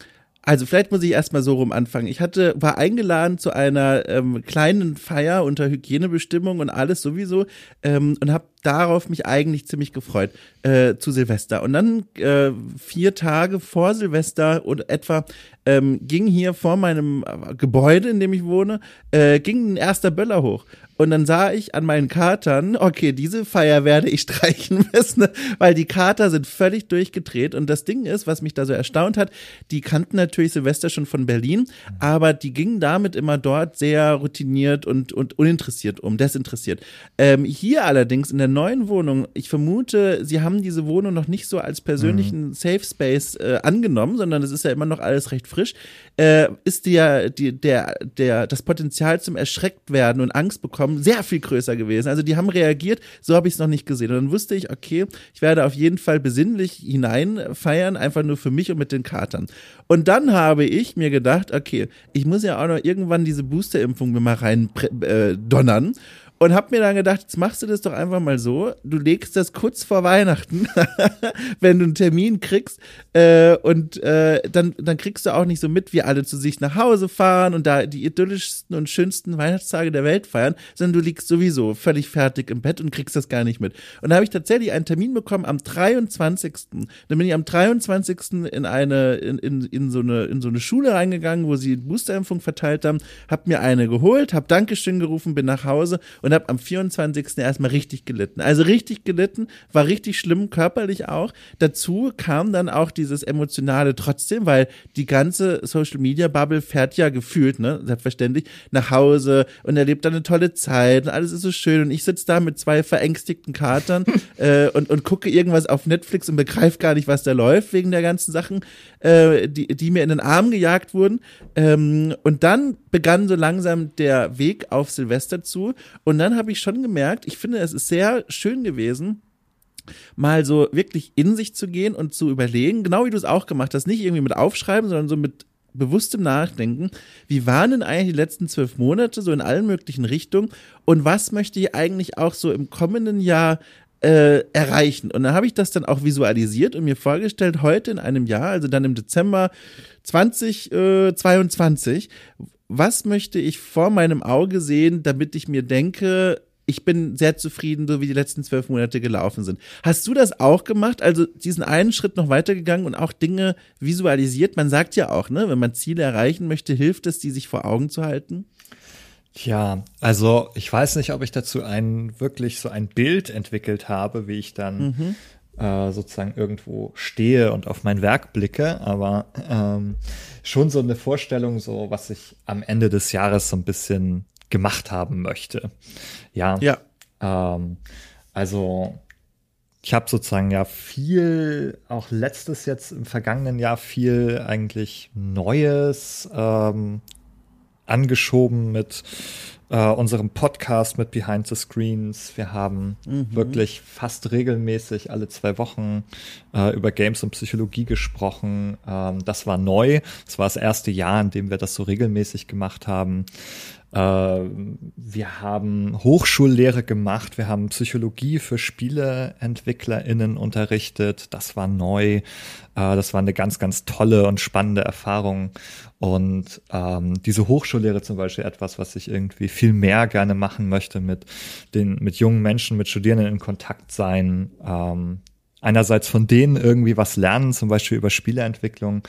also vielleicht muss ich erstmal so rum anfangen. Ich hatte, war eingeladen zu einer ähm, kleinen Feier unter Hygienebestimmung und alles sowieso ähm, und habe darauf mich eigentlich ziemlich gefreut äh, zu Silvester. Und dann äh, vier Tage vor Silvester und etwa ähm, ging hier vor meinem Gebäude, in dem ich wohne, äh, ging ein erster Böller hoch. Und dann sah ich an meinen Katern, okay, diese Feier werde ich streichen müssen, weil die Kater sind völlig durchgedreht. Und das Ding ist, was mich da so erstaunt hat, die kannten natürlich Silvester schon von Berlin, aber die gingen damit immer dort sehr routiniert und, und uninteressiert um, desinteressiert. Ähm, hier allerdings in der neuen Wohnung, ich vermute, sie haben diese Wohnung noch nicht so als persönlichen mhm. Safe Space äh, angenommen, sondern es ist ja immer noch alles recht frisch, äh, ist der, die, der, der, das Potenzial zum erschreckt werden und Angst bekommen sehr viel größer gewesen. Also die haben reagiert, so habe ich es noch nicht gesehen. Und dann wusste ich, okay, ich werde auf jeden Fall besinnlich hinein feiern, einfach nur für mich und mit den Katern. Und dann habe ich mir gedacht, okay, ich muss ja auch noch irgendwann diese Boosterimpfung mir mal rein äh, donnern und habe mir dann gedacht, jetzt machst du das doch einfach mal so. Du legst das kurz vor Weihnachten, wenn du einen Termin kriegst äh, und äh, dann, dann kriegst du auch nicht so mit, wie alle zu sich nach Hause fahren und da die idyllischsten und schönsten Weihnachtstage der Welt feiern, sondern du liegst sowieso völlig fertig im Bett und kriegst das gar nicht mit. Und da habe ich tatsächlich einen Termin bekommen am 23. Dann bin ich am 23. in eine, in, in, in, so, eine, in so eine Schule reingegangen, wo sie Boosterimpfung verteilt haben, hab mir eine geholt, hab Dankeschön gerufen, bin nach Hause und habe am 24. erstmal richtig gelitten. Also richtig gelitten, war richtig schlimm, körperlich auch. Dazu kam dann auch dieses emotionale trotzdem, weil die ganze Social Media Bubble fährt ja gefühlt, ne, selbstverständlich, nach Hause und erlebt dann eine tolle Zeit und alles ist so schön und ich sitze da mit zwei verängstigten Katern äh, und, und gucke irgendwas auf Netflix und begreife gar nicht, was da läuft wegen der ganzen Sachen, äh, die, die mir in den Arm gejagt wurden. Ähm, und dann begann so langsam der Weg auf Silvester zu und dann habe ich schon gemerkt, ich finde, es ist sehr schön gewesen, mal so wirklich in sich zu gehen und zu überlegen, genau wie du es auch gemacht hast, nicht irgendwie mit Aufschreiben, sondern so mit bewusstem Nachdenken, wie waren denn eigentlich die letzten zwölf Monate so in allen möglichen Richtungen und was möchte ich eigentlich auch so im kommenden Jahr äh, erreichen? Und dann habe ich das dann auch visualisiert und mir vorgestellt, heute in einem Jahr, also dann im Dezember 2022, was möchte ich vor meinem Auge sehen, damit ich mir denke, ich bin sehr zufrieden, so wie die letzten zwölf Monate gelaufen sind. Hast du das auch gemacht? Also diesen einen Schritt noch weitergegangen und auch Dinge visualisiert? Man sagt ja auch, ne, wenn man Ziele erreichen möchte, hilft es, die sich vor Augen zu halten? Tja, also ich weiß nicht, ob ich dazu ein wirklich so ein Bild entwickelt habe, wie ich dann mhm. äh, sozusagen irgendwo stehe und auf mein Werk blicke, aber ähm, schon so eine Vorstellung, so was ich am Ende des Jahres so ein bisschen gemacht haben möchte. Ja. Ja. Ähm, also ich habe sozusagen ja viel, auch letztes jetzt im vergangenen Jahr viel eigentlich Neues ähm, angeschoben mit äh, unserem Podcast mit Behind the Screens. Wir haben mhm. wirklich fast regelmäßig alle zwei Wochen äh, über Games und Psychologie gesprochen. Ähm, das war neu. Das war das erste Jahr, in dem wir das so regelmäßig gemacht haben. Äh, wir haben Hochschullehre gemacht, wir haben Psychologie für SpieleentwicklerInnen unterrichtet. Das war neu. Äh, das war eine ganz, ganz tolle und spannende Erfahrung. Und ähm, diese Hochschullehre zum Beispiel etwas, was ich irgendwie viel mehr gerne machen möchte, mit den, mit jungen Menschen, mit Studierenden in Kontakt sein. Ähm, einerseits von denen irgendwie was lernen, zum Beispiel über Spieleentwicklung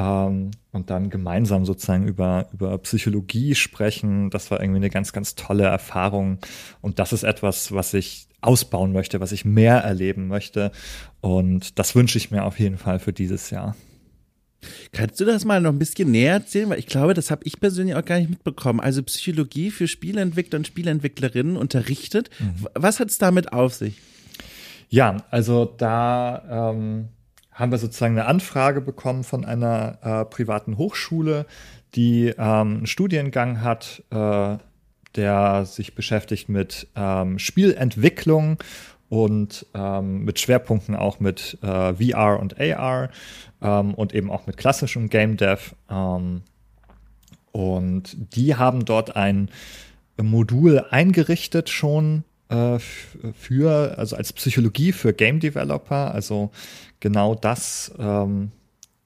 ähm, und dann gemeinsam sozusagen über, über Psychologie sprechen. Das war irgendwie eine ganz, ganz tolle Erfahrung. Und das ist etwas, was ich ausbauen möchte, was ich mehr erleben möchte. Und das wünsche ich mir auf jeden Fall für dieses Jahr. Kannst du das mal noch ein bisschen näher erzählen? Weil ich glaube, das habe ich persönlich auch gar nicht mitbekommen. Also Psychologie für Spieleentwickler und Spieleentwicklerinnen unterrichtet. Mhm. Was hat es damit auf sich? Ja, also da ähm, haben wir sozusagen eine Anfrage bekommen von einer äh, privaten Hochschule, die ähm, einen Studiengang hat, äh, der sich beschäftigt mit ähm, Spielentwicklung und ähm, mit Schwerpunkten auch mit äh, VR und AR ähm, und eben auch mit klassischem Game Dev. Ähm, und die haben dort ein Modul eingerichtet schon äh, für, also als Psychologie für Game Developer, also genau das, ähm,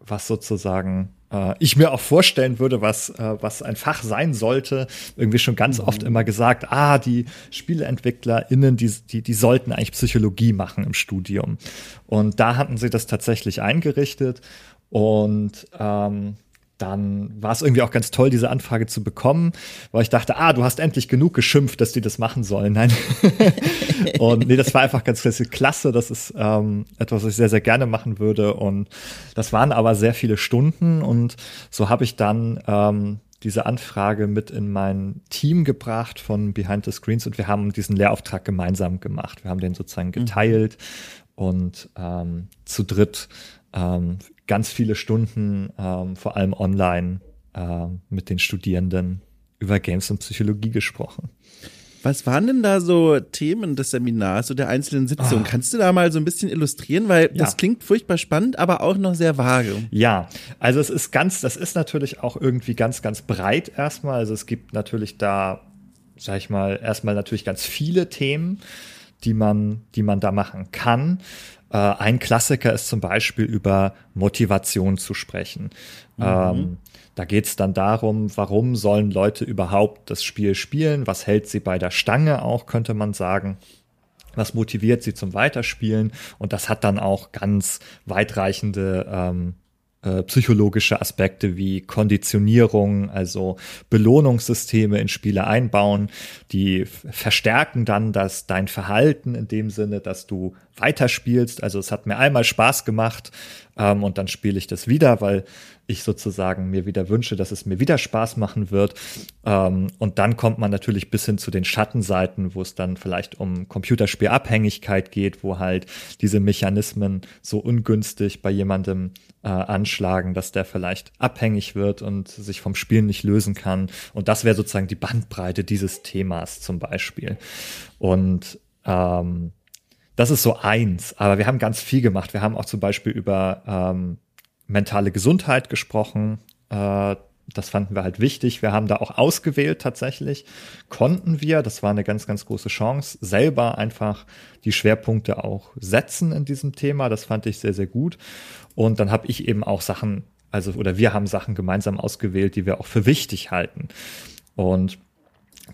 was sozusagen äh, ich mir auch vorstellen würde, was, äh, was ein Fach sein sollte. Irgendwie schon ganz mhm. oft immer gesagt, ah, die SpieleentwicklerInnen, die, die, die sollten eigentlich Psychologie machen im Studium. Und da hatten sie das tatsächlich eingerichtet. Und ähm, dann war es irgendwie auch ganz toll, diese Anfrage zu bekommen, weil ich dachte, ah, du hast endlich genug geschimpft, dass die das machen sollen. Nein. und nee, das war einfach ganz klasse. Das ist ähm, etwas, was ich sehr, sehr gerne machen würde. Und das waren aber sehr viele Stunden. Und so habe ich dann ähm, diese Anfrage mit in mein Team gebracht von Behind the Screens und wir haben diesen Lehrauftrag gemeinsam gemacht. Wir haben den sozusagen mhm. geteilt mhm. und ähm, zu dritt ähm, ganz viele Stunden, ähm, vor allem online, äh, mit den Studierenden über Games und Psychologie gesprochen. Was waren denn da so Themen des Seminars oder der einzelnen Sitzungen? Oh. Kannst du da mal so ein bisschen illustrieren? Weil ja. das klingt furchtbar spannend, aber auch noch sehr vage. Ja, also es ist ganz, das ist natürlich auch irgendwie ganz, ganz breit erstmal. Also es gibt natürlich da, sag ich mal, erstmal natürlich ganz viele Themen, die man, die man da machen kann. Äh, ein Klassiker ist zum Beispiel über Motivation zu sprechen. Mhm. Ähm, da geht es dann darum, warum sollen Leute überhaupt das Spiel spielen? Was hält sie bei der Stange auch, könnte man sagen. Was motiviert sie zum Weiterspielen? Und das hat dann auch ganz weitreichende ähm, äh, psychologische Aspekte wie Konditionierung, also Belohnungssysteme in Spiele einbauen, die verstärken dann das dein Verhalten in dem Sinne, dass du weiterspielst. Also es hat mir einmal Spaß gemacht ähm, und dann spiele ich das wieder, weil ich sozusagen mir wieder wünsche, dass es mir wieder Spaß machen wird. Ähm, und dann kommt man natürlich bis hin zu den Schattenseiten, wo es dann vielleicht um Computerspielabhängigkeit geht, wo halt diese Mechanismen so ungünstig bei jemandem äh, anschlagen, dass der vielleicht abhängig wird und sich vom Spielen nicht lösen kann. Und das wäre sozusagen die Bandbreite dieses Themas zum Beispiel. Und ähm, das ist so eins, aber wir haben ganz viel gemacht. Wir haben auch zum Beispiel über ähm, mentale Gesundheit gesprochen. Äh, das fanden wir halt wichtig. Wir haben da auch ausgewählt tatsächlich. Konnten wir, das war eine ganz, ganz große Chance, selber einfach die Schwerpunkte auch setzen in diesem Thema. Das fand ich sehr, sehr gut. Und dann habe ich eben auch Sachen, also oder wir haben Sachen gemeinsam ausgewählt, die wir auch für wichtig halten. Und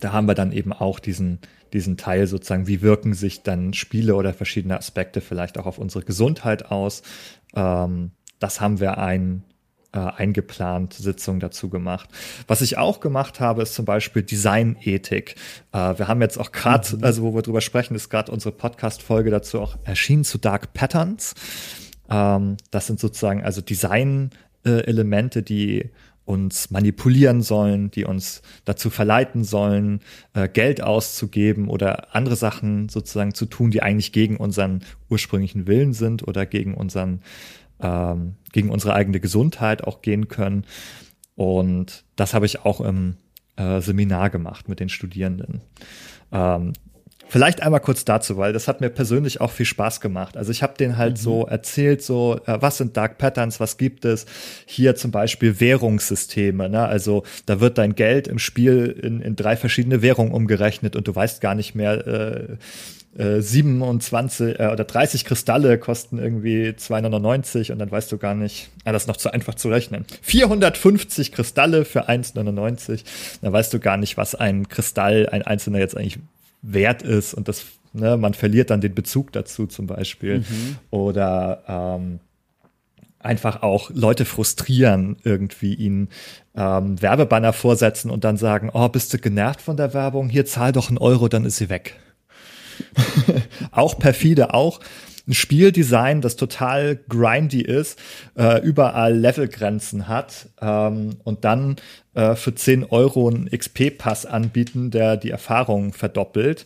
da haben wir dann eben auch diesen, diesen Teil sozusagen, wie wirken sich dann Spiele oder verschiedene Aspekte vielleicht auch auf unsere Gesundheit aus. Ähm, das haben wir ein, äh, eingeplant Sitzung dazu gemacht. Was ich auch gemacht habe, ist zum Beispiel Designethik. Äh, wir haben jetzt auch gerade, mhm. also wo wir drüber sprechen, ist gerade unsere Podcast-Folge dazu auch erschienen zu Dark Patterns. Ähm, das sind sozusagen also Design-Elemente, die uns manipulieren sollen, die uns dazu verleiten sollen, äh, Geld auszugeben oder andere Sachen sozusagen zu tun, die eigentlich gegen unseren ursprünglichen Willen sind oder gegen unseren ähm, gegen unsere eigene Gesundheit auch gehen können. Und das habe ich auch im äh, Seminar gemacht mit den Studierenden. Ähm, Vielleicht einmal kurz dazu, weil das hat mir persönlich auch viel Spaß gemacht. Also ich habe den halt mhm. so erzählt, so äh, was sind Dark Patterns, was gibt es? Hier zum Beispiel Währungssysteme. Ne? Also da wird dein Geld im Spiel in, in drei verschiedene Währungen umgerechnet und du weißt gar nicht mehr. Äh, 27 äh, oder 30 Kristalle kosten irgendwie 2,99 und dann weißt du gar nicht, ah, das ist noch zu einfach zu rechnen. 450 Kristalle für 1,99, dann weißt du gar nicht, was ein Kristall, ein einzelner jetzt eigentlich wert ist und das, ne, man verliert dann den Bezug dazu zum Beispiel. Mhm. Oder ähm, einfach auch Leute frustrieren, irgendwie ihnen ähm, Werbebanner vorsetzen und dann sagen, oh, bist du genervt von der Werbung? Hier zahl doch einen Euro, dann ist sie weg. auch perfide, auch ein Spieldesign, das total grindy ist, äh, überall Levelgrenzen hat ähm, und dann äh, für 10 Euro einen XP-Pass anbieten, der die Erfahrung verdoppelt.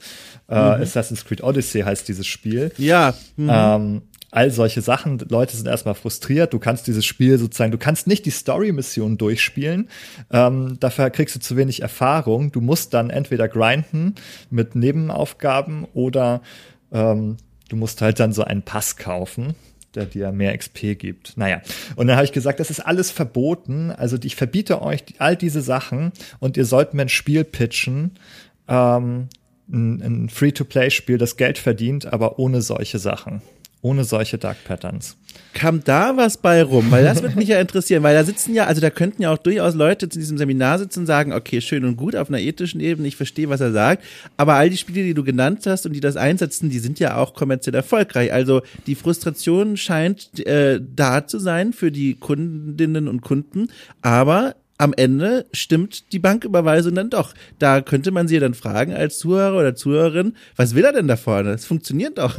Äh, mhm. Assassin's Creed Odyssey heißt dieses Spiel. Ja. Mhm. Ähm, all solche Sachen. Leute sind erstmal frustriert. Du kannst dieses Spiel sozusagen, du kannst nicht die Story-Mission durchspielen. Ähm, dafür kriegst du zu wenig Erfahrung. Du musst dann entweder grinden mit Nebenaufgaben oder ähm, du musst halt dann so einen Pass kaufen der dir mehr XP gibt. Naja, und dann habe ich gesagt, das ist alles verboten. Also ich verbiete euch all diese Sachen und ihr sollt mir ein Spiel pitchen, ähm, ein, ein Free-to-Play-Spiel, das Geld verdient, aber ohne solche Sachen ohne solche Dark Patterns. Kam da was bei rum? Weil das würde mich ja interessieren, weil da sitzen ja, also da könnten ja auch durchaus Leute zu diesem Seminar sitzen und sagen, okay, schön und gut auf einer ethischen Ebene, ich verstehe, was er sagt, aber all die Spiele, die du genannt hast und die das einsetzen, die sind ja auch kommerziell erfolgreich. Also die Frustration scheint äh, da zu sein für die Kundinnen und Kunden, aber am Ende stimmt die Banküberweisung dann doch. Da könnte man sie dann fragen als Zuhörer oder Zuhörerin, was will er denn da vorne? Das funktioniert doch.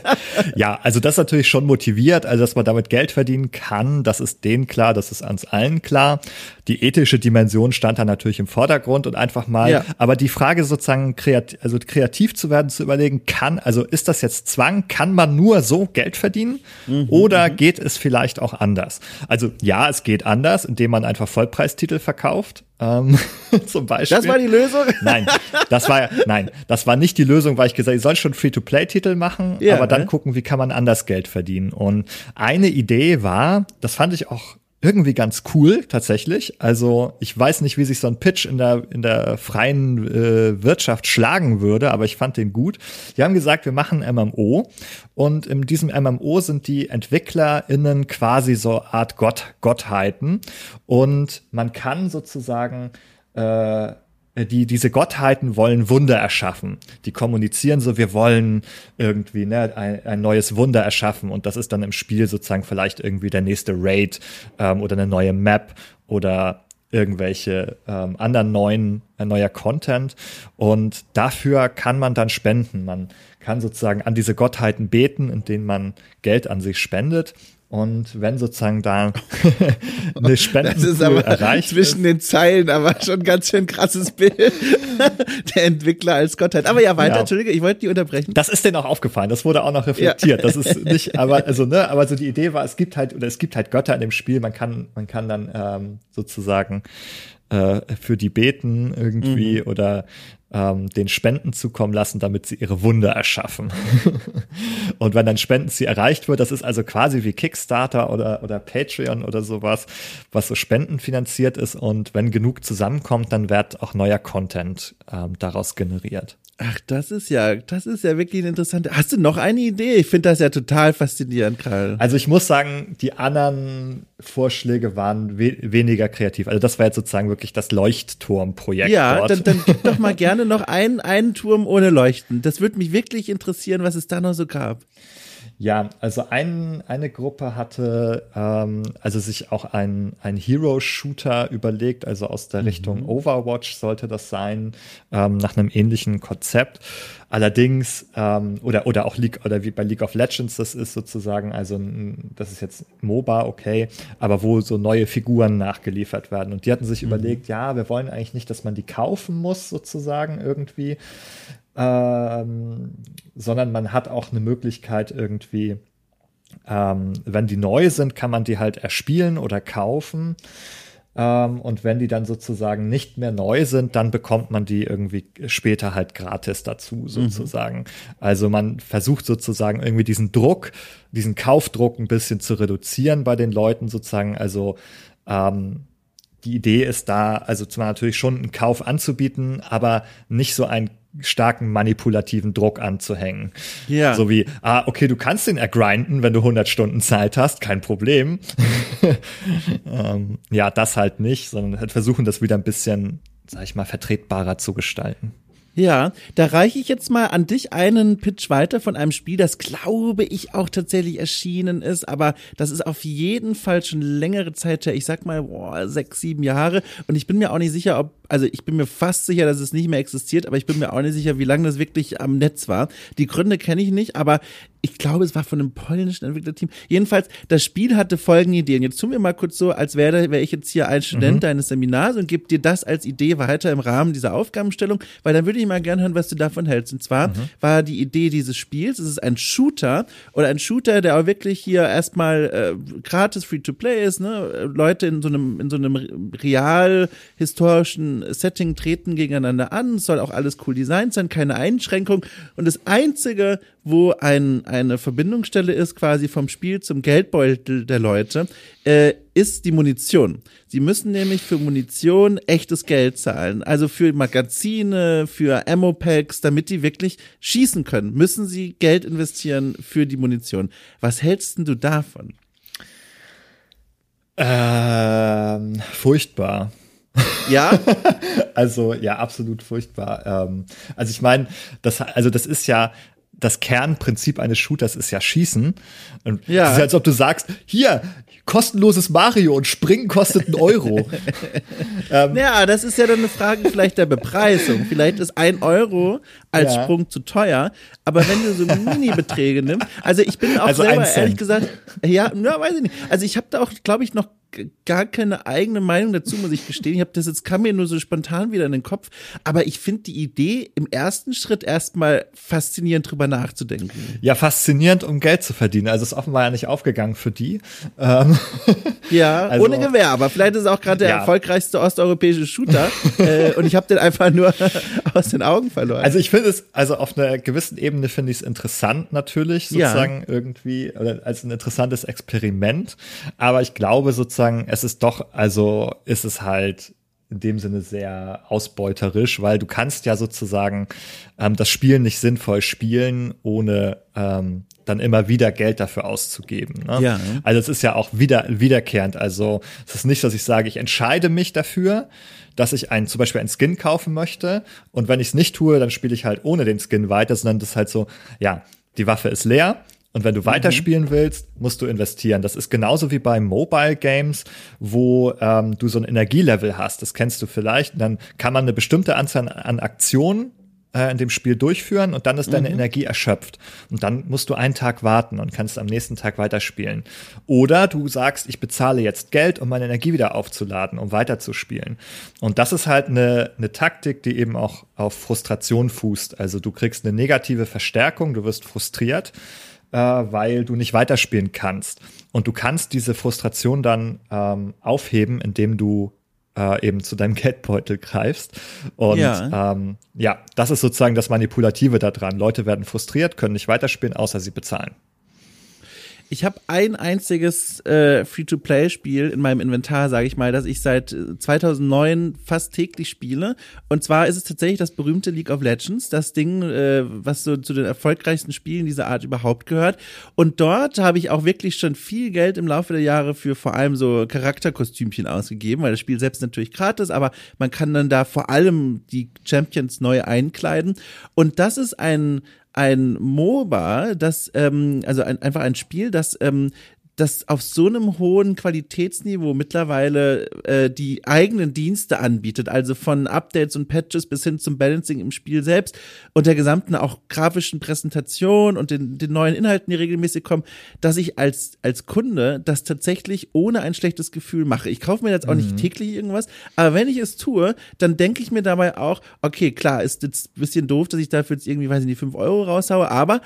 ja, also das ist natürlich schon motiviert, also dass man damit Geld verdienen kann, das ist denen klar, das ist uns allen klar. Die ethische Dimension stand da natürlich im Vordergrund und einfach mal, ja. aber die Frage sozusagen kreativ, also kreativ zu werden, zu überlegen, kann, also ist das jetzt Zwang? Kann man nur so Geld verdienen? Mhm, oder mhm. geht es vielleicht auch anders? Also ja, es geht anders, indem man einfach Vollpreis Titel verkauft. Ähm, zum Beispiel. Das war die Lösung? Nein, das war nein, das war nicht die Lösung, weil ich gesagt, ich soll schon Free-to-Play-Titel machen, ja, aber dann äh? gucken, wie kann man anders Geld verdienen. Und eine Idee war, das fand ich auch irgendwie ganz cool tatsächlich. Also ich weiß nicht, wie sich so ein Pitch in der in der freien äh, Wirtschaft schlagen würde, aber ich fand den gut. Die haben gesagt, wir machen MMO und in diesem MMO sind die EntwicklerInnen quasi so Art Gott Gottheiten und man kann sozusagen äh, die, diese Gottheiten wollen Wunder erschaffen. Die kommunizieren so, wir wollen irgendwie ne, ein, ein neues Wunder erschaffen und das ist dann im Spiel sozusagen vielleicht irgendwie der nächste Raid ähm, oder eine neue Map oder irgendwelche ähm, anderen neuen, äh, neuer Content. Und dafür kann man dann spenden. Man kann sozusagen an diese Gottheiten beten, indem man Geld an sich spendet. Und wenn sozusagen da eine Spende erreicht zwischen ist, den Zeilen, aber schon ganz schön krasses Bild der Entwickler als Gottheit. Aber ja, weiter, ja. Entschuldige, ich wollte die unterbrechen. Das ist denen auch aufgefallen, das wurde auch noch reflektiert. Ja. Das ist nicht, aber also ne, aber so die Idee war, es gibt halt oder es gibt halt Götter in dem Spiel. Man kann man kann dann ähm, sozusagen äh, für die beten irgendwie mhm. oder ähm, den Spenden zukommen lassen, damit sie ihre Wunder erschaffen. und wenn dann Spendenziel erreicht wird, das ist also quasi wie Kickstarter oder, oder Patreon oder sowas, was so spendenfinanziert ist. Und wenn genug zusammenkommt, dann wird auch neuer Content ähm, daraus generiert. Ach, das ist ja, das ist ja wirklich interessant. Hast du noch eine Idee? Ich finde das ja total faszinierend, Karl. Also ich muss sagen, die anderen Vorschläge waren we weniger kreativ. Also das war jetzt sozusagen wirklich das Leuchtturmprojekt. Ja, dort. dann, dann gib doch mal gerne noch einen, einen Turm ohne Leuchten. Das würde mich wirklich interessieren, was es da noch so gab. Ja, also ein, eine Gruppe hatte ähm, also sich auch ein, ein Hero-Shooter überlegt, also aus der mhm. Richtung Overwatch sollte das sein, ähm, nach einem ähnlichen Konzept. Allerdings, ähm, oder, oder auch League, oder wie bei League of Legends das ist sozusagen, also das ist jetzt MOBA, okay, aber wo so neue Figuren nachgeliefert werden. Und die hatten sich mhm. überlegt, ja, wir wollen eigentlich nicht, dass man die kaufen muss, sozusagen irgendwie, ähm, sondern man hat auch eine Möglichkeit irgendwie, ähm, wenn die neu sind, kann man die halt erspielen oder kaufen. Ähm, und wenn die dann sozusagen nicht mehr neu sind, dann bekommt man die irgendwie später halt gratis dazu, mhm. sozusagen. Mhm. Also man versucht sozusagen irgendwie diesen Druck, diesen Kaufdruck ein bisschen zu reduzieren bei den Leuten sozusagen. Also ähm, die Idee ist da, also zwar natürlich schon einen Kauf anzubieten, aber nicht so ein starken manipulativen Druck anzuhängen. Ja. So wie, ah, okay, du kannst den ergrinden, wenn du 100 Stunden Zeit hast, kein Problem. ähm, ja, das halt nicht, sondern halt versuchen, das wieder ein bisschen, sag ich mal, vertretbarer zu gestalten. Ja, da reiche ich jetzt mal an dich einen Pitch weiter von einem Spiel, das glaube ich auch tatsächlich erschienen ist, aber das ist auf jeden Fall schon längere Zeit her. Ich sag mal boah, sechs, sieben Jahre und ich bin mir auch nicht sicher, ob also ich bin mir fast sicher, dass es nicht mehr existiert, aber ich bin mir auch nicht sicher, wie lange das wirklich am Netz war. Die Gründe kenne ich nicht, aber ich glaube, es war von einem polnischen Entwicklerteam. Jedenfalls, das Spiel hatte folgende Ideen. Jetzt tun wir mal kurz so, als wäre wär ich jetzt hier ein Student mhm. deines Seminars und gebe dir das als Idee weiter im Rahmen dieser Aufgabenstellung, weil dann würde ich mal gerne hören, was du davon hältst. Und zwar mhm. war die Idee dieses Spiels, es ist ein Shooter oder ein Shooter, der auch wirklich hier erstmal äh, gratis Free-to-Play ist, ne? Leute in so einem, in so einem real historischen Setting treten gegeneinander an. Soll auch alles cool designt sein, keine Einschränkung. Und das Einzige, wo ein, eine Verbindungsstelle ist, quasi vom Spiel zum Geldbeutel der Leute, äh, ist die Munition. Sie müssen nämlich für Munition echtes Geld zahlen. Also für Magazine, für Ammo-Packs, damit die wirklich schießen können, müssen sie Geld investieren für die Munition. Was hältst denn du davon? Ähm, furchtbar. Ja? also ja, absolut furchtbar. Ähm, also ich meine, das, also das ist ja das Kernprinzip eines Shooters ist ja Schießen. Und ja. es ist, als ob du sagst, hier, kostenloses Mario und Springen kostet einen Euro. ähm, ja, das ist ja dann eine Frage vielleicht der Bepreisung. Vielleicht ist ein Euro als ja. Sprung zu teuer, aber wenn du so Mini-Beträge nimmst, also ich bin auch also selber ehrlich gesagt, ja, na, weiß ich nicht. Also ich habe da auch, glaube ich, noch gar keine eigene Meinung dazu, muss ich gestehen. Ich habe das jetzt kam mir nur so spontan wieder in den Kopf, aber ich finde die Idee im ersten Schritt erstmal faszinierend drüber nachzudenken. Ja, faszinierend, um Geld zu verdienen. Also ist offenbar ja nicht aufgegangen für die. Ähm, ja, also, ohne Gewehr, aber vielleicht ist es auch gerade der ja. erfolgreichste osteuropäische Shooter äh, und ich habe den einfach nur aus den Augen verloren. Also ich finde es, also auf einer gewissen Ebene finde ich es interessant natürlich, sozusagen ja. irgendwie, als ein interessantes Experiment, aber ich glaube sozusagen, es ist doch, also ist es halt in dem Sinne sehr ausbeuterisch, weil du kannst ja sozusagen ähm, das Spiel nicht sinnvoll spielen, ohne ähm, dann immer wieder Geld dafür auszugeben. Ne? Ja. Also es ist ja auch wieder wiederkehrend. Also es ist nicht, dass ich sage, ich entscheide mich dafür, dass ich einen, zum Beispiel einen Skin kaufen möchte und wenn ich es nicht tue, dann spiele ich halt ohne den Skin weiter, sondern das ist halt so, ja, die Waffe ist leer, und wenn du mhm. weiterspielen willst, musst du investieren. Das ist genauso wie bei Mobile Games, wo ähm, du so ein Energielevel hast. Das kennst du vielleicht. Und dann kann man eine bestimmte Anzahl an Aktionen äh, in dem Spiel durchführen und dann ist deine mhm. Energie erschöpft. Und dann musst du einen Tag warten und kannst am nächsten Tag weiterspielen. Oder du sagst, ich bezahle jetzt Geld, um meine Energie wieder aufzuladen, um weiterzuspielen. Und das ist halt eine, eine Taktik, die eben auch auf Frustration fußt. Also du kriegst eine negative Verstärkung, du wirst frustriert äh, weil du nicht weiterspielen kannst. Und du kannst diese Frustration dann ähm, aufheben, indem du äh, eben zu deinem Geldbeutel greifst. Und ja. Ähm, ja, das ist sozusagen das Manipulative daran. Leute werden frustriert, können nicht weiterspielen, außer sie bezahlen. Ich habe ein einziges äh, Free-to-Play-Spiel in meinem Inventar, sage ich mal, das ich seit 2009 äh, fast täglich spiele. Und zwar ist es tatsächlich das berühmte League of Legends, das Ding, äh, was so zu den erfolgreichsten Spielen dieser Art überhaupt gehört. Und dort habe ich auch wirklich schon viel Geld im Laufe der Jahre für vor allem so Charakterkostümchen ausgegeben, weil das Spiel selbst natürlich gratis, aber man kann dann da vor allem die Champions neu einkleiden. Und das ist ein ein MOBA, das, ähm, also ein, einfach ein Spiel, das ähm, das auf so einem hohen Qualitätsniveau mittlerweile äh, die eigenen Dienste anbietet, also von Updates und Patches bis hin zum Balancing im Spiel selbst und der gesamten auch grafischen Präsentation und den, den neuen Inhalten, die regelmäßig kommen, dass ich als, als Kunde das tatsächlich ohne ein schlechtes Gefühl mache. Ich kaufe mir jetzt auch mhm. nicht täglich irgendwas, aber wenn ich es tue, dann denke ich mir dabei auch, okay, klar, ist jetzt ein bisschen doof, dass ich dafür jetzt irgendwie, weiß ich nicht, fünf Euro raushaue, aber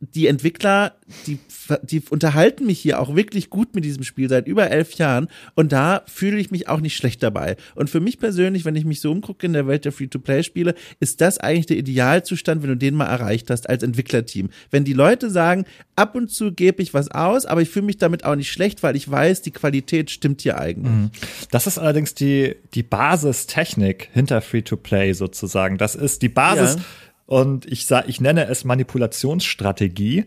die Entwickler, die, die unterhalten mich hier auch wirklich gut mit diesem Spiel seit über elf Jahren und da fühle ich mich auch nicht schlecht dabei. Und für mich persönlich, wenn ich mich so umgucke in der Welt der Free-to-Play-Spiele, ist das eigentlich der Idealzustand, wenn du den mal erreicht hast als Entwicklerteam. Wenn die Leute sagen, ab und zu gebe ich was aus, aber ich fühle mich damit auch nicht schlecht, weil ich weiß, die Qualität stimmt hier eigentlich. Mhm. Das ist allerdings die, die Basistechnik hinter Free-to-Play sozusagen. Das ist die Basis. Ja und ich sag, ich nenne es Manipulationsstrategie.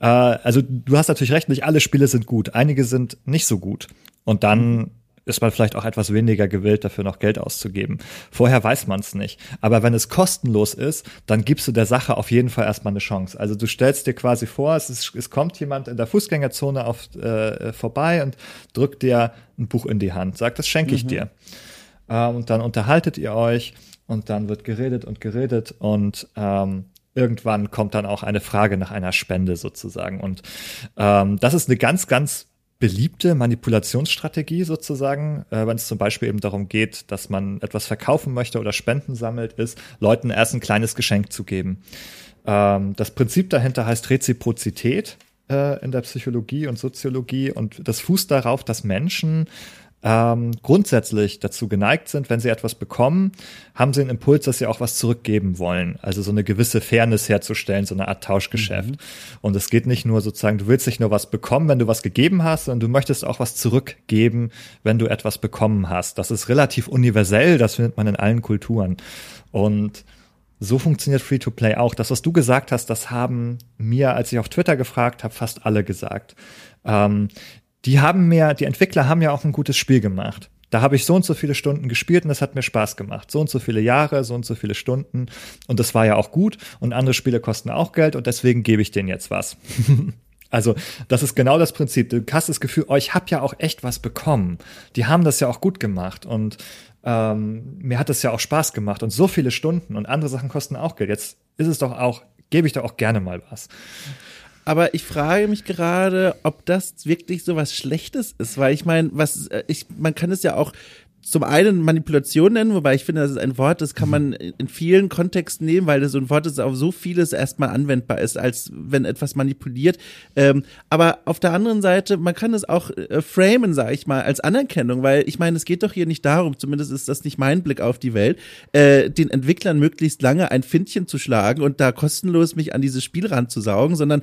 Äh, also du hast natürlich recht, nicht alle Spiele sind gut, einige sind nicht so gut. Und dann ist man vielleicht auch etwas weniger gewillt, dafür noch Geld auszugeben. Vorher weiß man es nicht. Aber wenn es kostenlos ist, dann gibst du der Sache auf jeden Fall erstmal eine Chance. Also du stellst dir quasi vor, es, ist, es kommt jemand in der Fußgängerzone auf, äh, vorbei und drückt dir ein Buch in die Hand, sagt, das schenke ich mhm. dir. Äh, und dann unterhaltet ihr euch und dann wird geredet und geredet und ähm, irgendwann kommt dann auch eine Frage nach einer Spende sozusagen. Und ähm, das ist eine ganz, ganz beliebte Manipulationsstrategie sozusagen, äh, wenn es zum Beispiel eben darum geht, dass man etwas verkaufen möchte oder Spenden sammelt, ist, Leuten erst ein kleines Geschenk zu geben. Ähm, das Prinzip dahinter heißt Reziprozität äh, in der Psychologie und Soziologie und das fußt darauf, dass Menschen ähm, grundsätzlich dazu geneigt sind, wenn sie etwas bekommen, haben sie einen Impuls, dass sie auch was zurückgeben wollen. Also so eine gewisse Fairness herzustellen, so eine Art Tauschgeschäft. Mhm. Und es geht nicht nur sozusagen, du willst nicht nur was bekommen, wenn du was gegeben hast, sondern du möchtest auch was zurückgeben, wenn du etwas bekommen hast. Das ist relativ universell, das findet man in allen Kulturen. Und so funktioniert Free-to-Play auch. Das, was du gesagt hast, das haben mir, als ich auf Twitter gefragt habe, fast alle gesagt. Ähm, die haben mir, die Entwickler haben ja auch ein gutes Spiel gemacht. Da habe ich so und so viele Stunden gespielt und es hat mir Spaß gemacht. So und so viele Jahre, so und so viele Stunden. Und das war ja auch gut. Und andere Spiele kosten auch Geld und deswegen gebe ich denen jetzt was. also, das ist genau das Prinzip. Du hast das Gefühl, oh, ich habe ja auch echt was bekommen. Die haben das ja auch gut gemacht. Und ähm, mir hat das ja auch Spaß gemacht. Und so viele Stunden und andere Sachen kosten auch Geld. Jetzt ist es doch auch, gebe ich doch auch gerne mal was. Aber ich frage mich gerade, ob das wirklich so was Schlechtes ist, weil ich meine, was äh, ich, man kann es ja auch zum einen Manipulation nennen, wobei ich finde, das ist ein Wort, das kann man in vielen Kontexten nehmen, weil das so ein Wort ist, auf so vieles erstmal anwendbar ist, als wenn etwas manipuliert. Ähm, aber auf der anderen Seite, man kann es auch äh, framen, sage ich mal, als Anerkennung, weil ich meine, es geht doch hier nicht darum, zumindest ist das nicht mein Blick auf die Welt, äh, den Entwicklern möglichst lange ein Findchen zu schlagen und da kostenlos mich an dieses Spiel ranzusaugen, sondern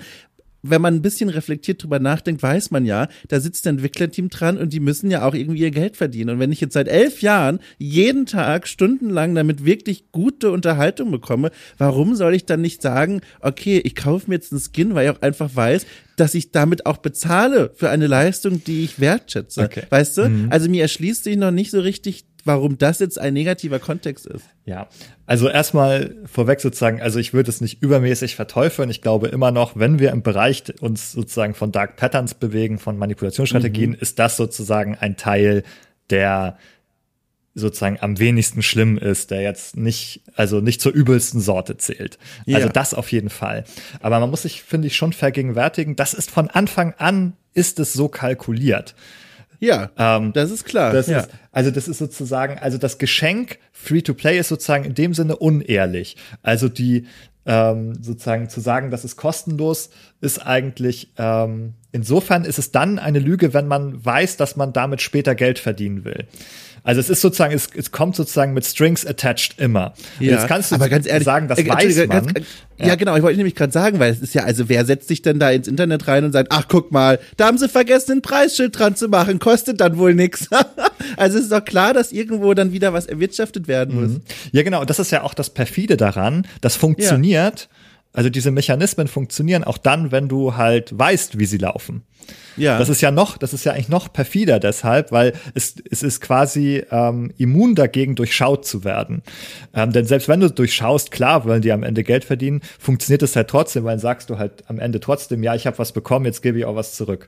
wenn man ein bisschen reflektiert drüber nachdenkt, weiß man ja, da sitzt ein Entwicklerteam dran und die müssen ja auch irgendwie ihr Geld verdienen. Und wenn ich jetzt seit elf Jahren jeden Tag stundenlang damit wirklich gute Unterhaltung bekomme, warum soll ich dann nicht sagen, okay, ich kaufe mir jetzt einen Skin, weil ich auch einfach weiß, dass ich damit auch bezahle für eine Leistung, die ich wertschätze. Okay. Weißt du? Mhm. Also mir erschließt sich noch nicht so richtig warum das jetzt ein negativer Kontext ist. Ja, also erstmal vorweg sozusagen, also ich würde es nicht übermäßig verteufeln. Ich glaube immer noch, wenn wir im Bereich uns sozusagen von Dark Patterns bewegen, von Manipulationsstrategien, mhm. ist das sozusagen ein Teil, der sozusagen am wenigsten schlimm ist, der jetzt nicht, also nicht zur übelsten Sorte zählt. Ja. Also das auf jeden Fall. Aber man muss sich, finde ich, schon vergegenwärtigen, das ist von Anfang an, ist es so kalkuliert. Ja, ähm, das ist klar. Das ja. ist, also das ist sozusagen, also das Geschenk Free-to-Play ist sozusagen in dem Sinne unehrlich. Also die ähm, sozusagen zu sagen, das ist kostenlos, ist eigentlich ähm, insofern ist es dann eine Lüge, wenn man weiß, dass man damit später Geld verdienen will. Also es ist sozusagen, es, es kommt sozusagen mit Strings attached immer. Ja, jetzt kannst du aber ganz ehrlich, sagen, das äh, weiß man. Ganz, ja. ja. genau, ich wollte nämlich gerade sagen, weil es ist ja, also wer setzt sich denn da ins Internet rein und sagt, ach guck mal, da haben sie vergessen, ein Preisschild dran zu machen, kostet dann wohl nix. also es ist doch klar, dass irgendwo dann wieder was erwirtschaftet werden muss. Mhm. Ja genau, das ist ja auch das perfide daran, das funktioniert. Ja also diese Mechanismen funktionieren auch dann, wenn du halt weißt, wie sie laufen. Ja. Das ist ja noch, das ist ja eigentlich noch perfider deshalb, weil es, es ist quasi ähm, immun dagegen, durchschaut zu werden. Ähm, denn selbst wenn du durchschaust, klar, wollen die am Ende Geld verdienen, funktioniert es halt trotzdem, weil dann sagst du halt am Ende trotzdem, ja, ich habe was bekommen, jetzt gebe ich auch was zurück.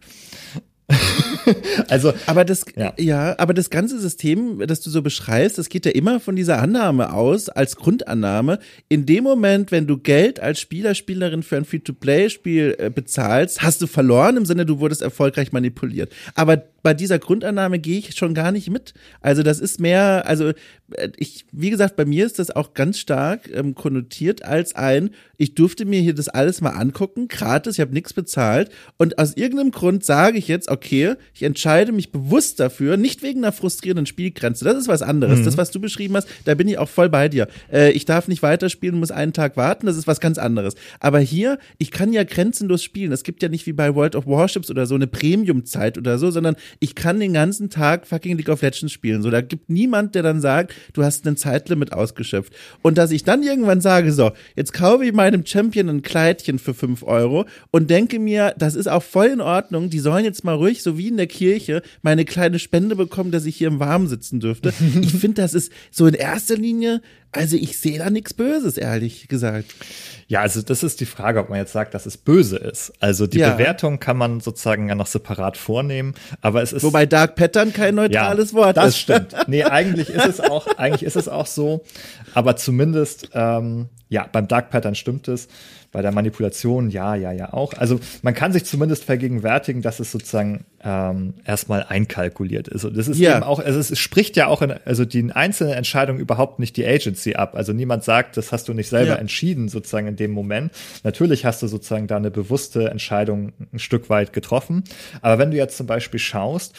also, aber das, ja. ja. aber das ganze System, das du so beschreibst, das geht ja immer von dieser Annahme aus, als Grundannahme. In dem Moment, wenn du Geld als Spieler, Spielerin für ein Free-to-Play-Spiel äh, bezahlst, hast du verloren im Sinne, du wurdest erfolgreich manipuliert. Aber bei dieser Grundannahme gehe ich schon gar nicht mit. Also das ist mehr, also äh, ich, wie gesagt, bei mir ist das auch ganz stark ähm, konnotiert als ein, ich durfte mir hier das alles mal angucken, gratis, ich habe nichts bezahlt und aus irgendeinem Grund sage ich jetzt, okay, ich entscheide mich bewusst dafür, nicht wegen einer frustrierenden Spielgrenze, das ist was anderes. Mhm. Das, was du beschrieben hast, da bin ich auch voll bei dir. Äh, ich darf nicht weiterspielen, muss einen Tag warten, das ist was ganz anderes. Aber hier, ich kann ja grenzenlos spielen. Es gibt ja nicht wie bei World of Warships oder so eine Premium-Zeit oder so, sondern ich kann den ganzen Tag fucking League of Legends spielen. So, da gibt niemand, der dann sagt, du hast ein Zeitlimit ausgeschöpft. Und dass ich dann irgendwann sage, so, jetzt kaufe ich meinem Champion ein Kleidchen für fünf Euro und denke mir, das ist auch voll in Ordnung, die sollen jetzt mal ruhig, so wie in der Kirche, meine kleine Spende bekommen, dass ich hier im Warmen sitzen dürfte. ich finde, das ist so in erster Linie also ich sehe da nichts Böses, ehrlich gesagt. Ja, also das ist die Frage, ob man jetzt sagt, dass es böse ist. Also die ja. Bewertung kann man sozusagen ja noch separat vornehmen, aber es ist wobei Dark Pattern kein neutrales ja, Wort das ist. Das stimmt. Nee, eigentlich ist es auch, eigentlich ist es auch so, aber zumindest ähm, ja, beim Dark Pattern stimmt es. Bei der Manipulation, ja, ja, ja auch. Also man kann sich zumindest vergegenwärtigen, dass es sozusagen ähm, erstmal einkalkuliert ist. Und das ist ja. eben auch, also es spricht ja auch in, also die einzelne Entscheidung überhaupt nicht die Agency ab. Also niemand sagt, das hast du nicht selber ja. entschieden, sozusagen in dem Moment. Natürlich hast du sozusagen da eine bewusste Entscheidung ein Stück weit getroffen. Aber wenn du jetzt zum Beispiel schaust,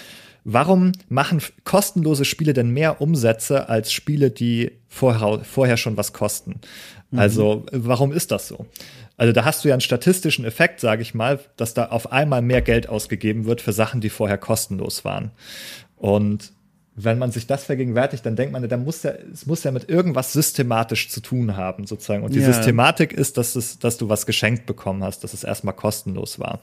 Warum machen kostenlose Spiele denn mehr Umsätze als Spiele, die vorher, vorher schon was kosten? Mhm. Also, warum ist das so? Also, da hast du ja einen statistischen Effekt, sage ich mal, dass da auf einmal mehr Geld ausgegeben wird für Sachen, die vorher kostenlos waren. Und wenn man sich das vergegenwärtigt, dann denkt man, da muss ja, es muss ja mit irgendwas systematisch zu tun haben, sozusagen. Und die ja. Systematik ist, dass, es, dass du was geschenkt bekommen hast, dass es erstmal kostenlos war.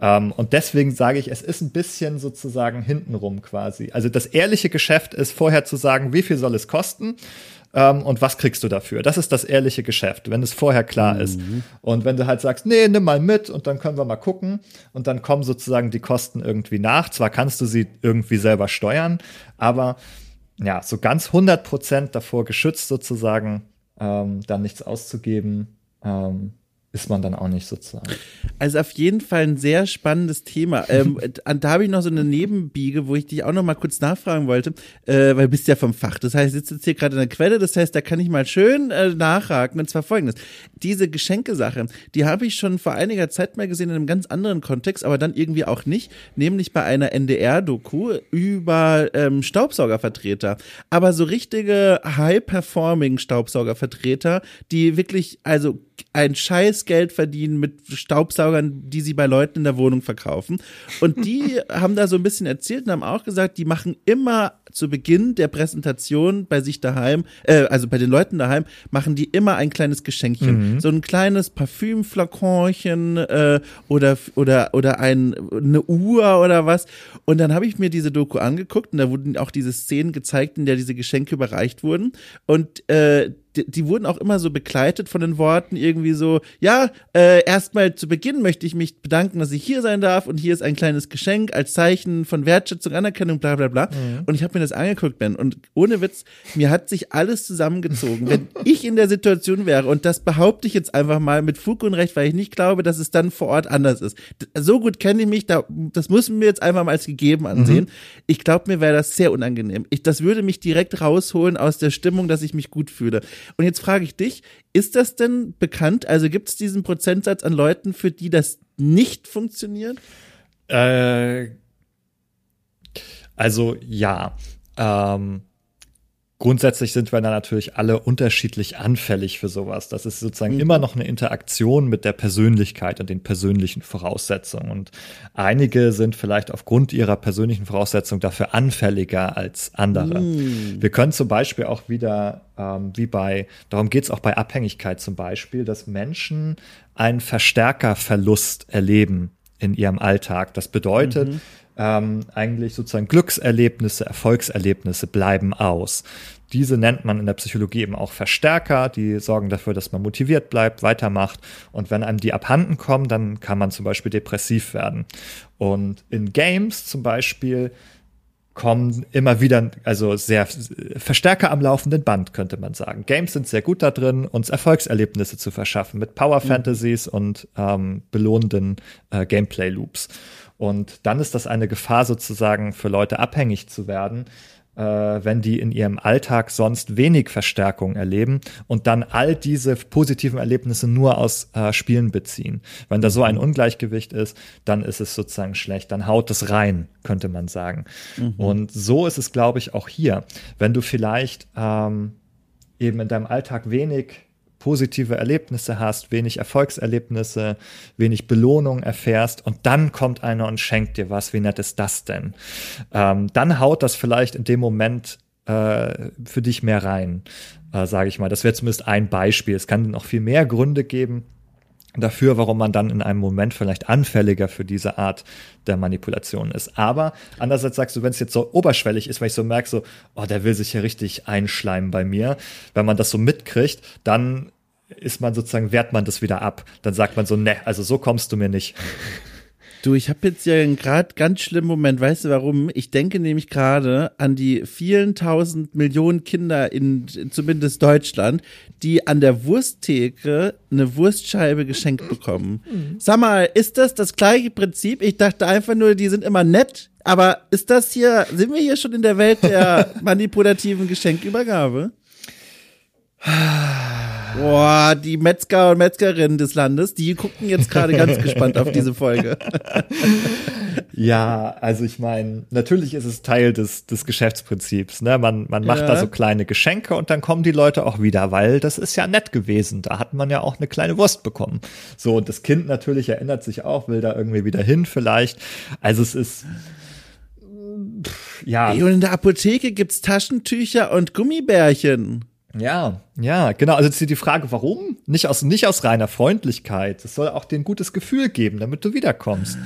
Ähm, und deswegen sage ich, es ist ein bisschen sozusagen hintenrum quasi. Also das ehrliche Geschäft ist vorher zu sagen, wie viel soll es kosten? Ähm, und was kriegst du dafür? Das ist das ehrliche Geschäft, wenn es vorher klar mhm. ist. Und wenn du halt sagst, nee, nimm mal mit und dann können wir mal gucken und dann kommen sozusagen die Kosten irgendwie nach. Zwar kannst du sie irgendwie selber steuern, aber ja, so ganz 100 Prozent davor geschützt sozusagen, ähm, dann nichts auszugeben, ähm, ist man dann auch nicht sozusagen. Also auf jeden Fall ein sehr spannendes Thema. Ähm, da habe ich noch so eine Nebenbiege, wo ich dich auch noch mal kurz nachfragen wollte, äh, weil du bist ja vom Fach. Das heißt, sitzt jetzt hier gerade in der Quelle, das heißt, da kann ich mal schön äh, nachhaken. Und zwar folgendes. Diese Geschenkesache, die habe ich schon vor einiger Zeit mal gesehen in einem ganz anderen Kontext, aber dann irgendwie auch nicht, nämlich bei einer NDR-Doku über ähm, Staubsaugervertreter. Aber so richtige High-Performing Staubsaugervertreter, die wirklich, also ein scheiß Geld verdienen mit Staubsaugern, die sie bei Leuten in der Wohnung verkaufen. Und die haben da so ein bisschen erzählt und haben auch gesagt, die machen immer zu Beginn der Präsentation bei sich daheim, äh, also bei den Leuten daheim, machen die immer ein kleines Geschenkchen. Mhm. So ein kleines Parfümflakonchen äh, oder, oder, oder ein, eine Uhr oder was. Und dann habe ich mir diese Doku angeguckt und da wurden auch diese Szenen gezeigt, in der diese Geschenke überreicht wurden. Und äh, die, die wurden auch immer so begleitet von den Worten irgendwie so, ja, äh, erstmal zu Beginn möchte ich mich bedanken, dass ich hier sein darf und hier ist ein kleines Geschenk als Zeichen von Wertschätzung, Anerkennung, bla bla bla. Mhm. Und ich habe mir das angeguckt, Ben, und ohne Witz, mir hat sich alles zusammengezogen. Wenn ich in der Situation wäre, und das behaupte ich jetzt einfach mal mit Fug und Recht, weil ich nicht glaube, dass es dann vor Ort anders ist. So gut kenne ich mich, da, das müssen wir jetzt einfach mal als gegeben ansehen. Mhm. Ich glaube, mir wäre das sehr unangenehm. Ich, das würde mich direkt rausholen aus der Stimmung, dass ich mich gut fühle. Und jetzt frage ich dich, ist das denn bekannt? Also gibt es diesen Prozentsatz an Leuten, für die das nicht funktioniert? Äh, also ja. ähm, Grundsätzlich sind wir da natürlich alle unterschiedlich anfällig für sowas. Das ist sozusagen mhm. immer noch eine Interaktion mit der Persönlichkeit und den persönlichen Voraussetzungen. Und einige sind vielleicht aufgrund ihrer persönlichen Voraussetzungen dafür anfälliger als andere. Mhm. Wir können zum Beispiel auch wieder, ähm, wie bei, darum geht es auch bei Abhängigkeit zum Beispiel, dass Menschen einen Verstärkerverlust erleben in ihrem Alltag. Das bedeutet, mhm ähm, eigentlich sozusagen Glückserlebnisse, Erfolgserlebnisse bleiben aus. Diese nennt man in der Psychologie eben auch Verstärker, die sorgen dafür, dass man motiviert bleibt, weitermacht. Und wenn einem die abhanden kommen, dann kann man zum Beispiel depressiv werden. Und in Games zum Beispiel kommen immer wieder, also sehr Verstärker am laufenden Band, könnte man sagen. Games sind sehr gut da drin, uns Erfolgserlebnisse zu verschaffen mit Power mhm. Fantasies mhm. und ähm, belohnenden äh, Gameplay Loops. Und dann ist das eine Gefahr sozusagen für Leute abhängig zu werden, äh, wenn die in ihrem Alltag sonst wenig Verstärkung erleben und dann all diese positiven Erlebnisse nur aus äh, Spielen beziehen. Wenn da so ein Ungleichgewicht ist, dann ist es sozusagen schlecht. Dann haut es rein, könnte man sagen. Mhm. Und so ist es, glaube ich, auch hier. Wenn du vielleicht ähm, eben in deinem Alltag wenig positive Erlebnisse hast, wenig Erfolgserlebnisse, wenig Belohnung erfährst und dann kommt einer und schenkt dir was. Wie nett ist das denn? Ähm, dann haut das vielleicht in dem Moment äh, für dich mehr rein, äh, sage ich mal. Das wäre zumindest ein Beispiel. Es kann noch viel mehr Gründe geben dafür, warum man dann in einem Moment vielleicht anfälliger für diese Art der Manipulation ist. Aber andererseits sagst du, wenn es jetzt so oberschwellig ist, weil ich so merke, so, oh, der will sich ja richtig einschleimen bei mir, wenn man das so mitkriegt, dann ist man sozusagen, wehrt man das wieder ab. Dann sagt man so, ne, also so kommst du mir nicht. Du, ich habe jetzt ja einen gerade ganz schlimmen Moment. Weißt du warum? Ich denke nämlich gerade an die vielen tausend Millionen Kinder in, in zumindest Deutschland, die an der Wursttheke eine Wurstscheibe geschenkt bekommen. Mhm. Sag mal, ist das das gleiche Prinzip? Ich dachte einfach nur, die sind immer nett. Aber ist das hier, sind wir hier schon in der Welt der manipulativen Geschenkübergabe? Boah, die Metzger und Metzgerinnen des Landes, die gucken jetzt gerade ganz gespannt auf diese Folge. ja, also ich meine, natürlich ist es Teil des, des Geschäftsprinzips. Ne? Man, man macht ja. da so kleine Geschenke und dann kommen die Leute auch wieder, weil das ist ja nett gewesen. Da hat man ja auch eine kleine Wurst bekommen. So, und das Kind natürlich erinnert sich auch, will da irgendwie wieder hin vielleicht. Also es ist ja. und in der Apotheke gibt's Taschentücher und Gummibärchen. Ja, ja, genau. Also jetzt die Frage, warum? Nicht aus, nicht aus reiner Freundlichkeit. Es soll auch dir ein gutes Gefühl geben, damit du wiederkommst.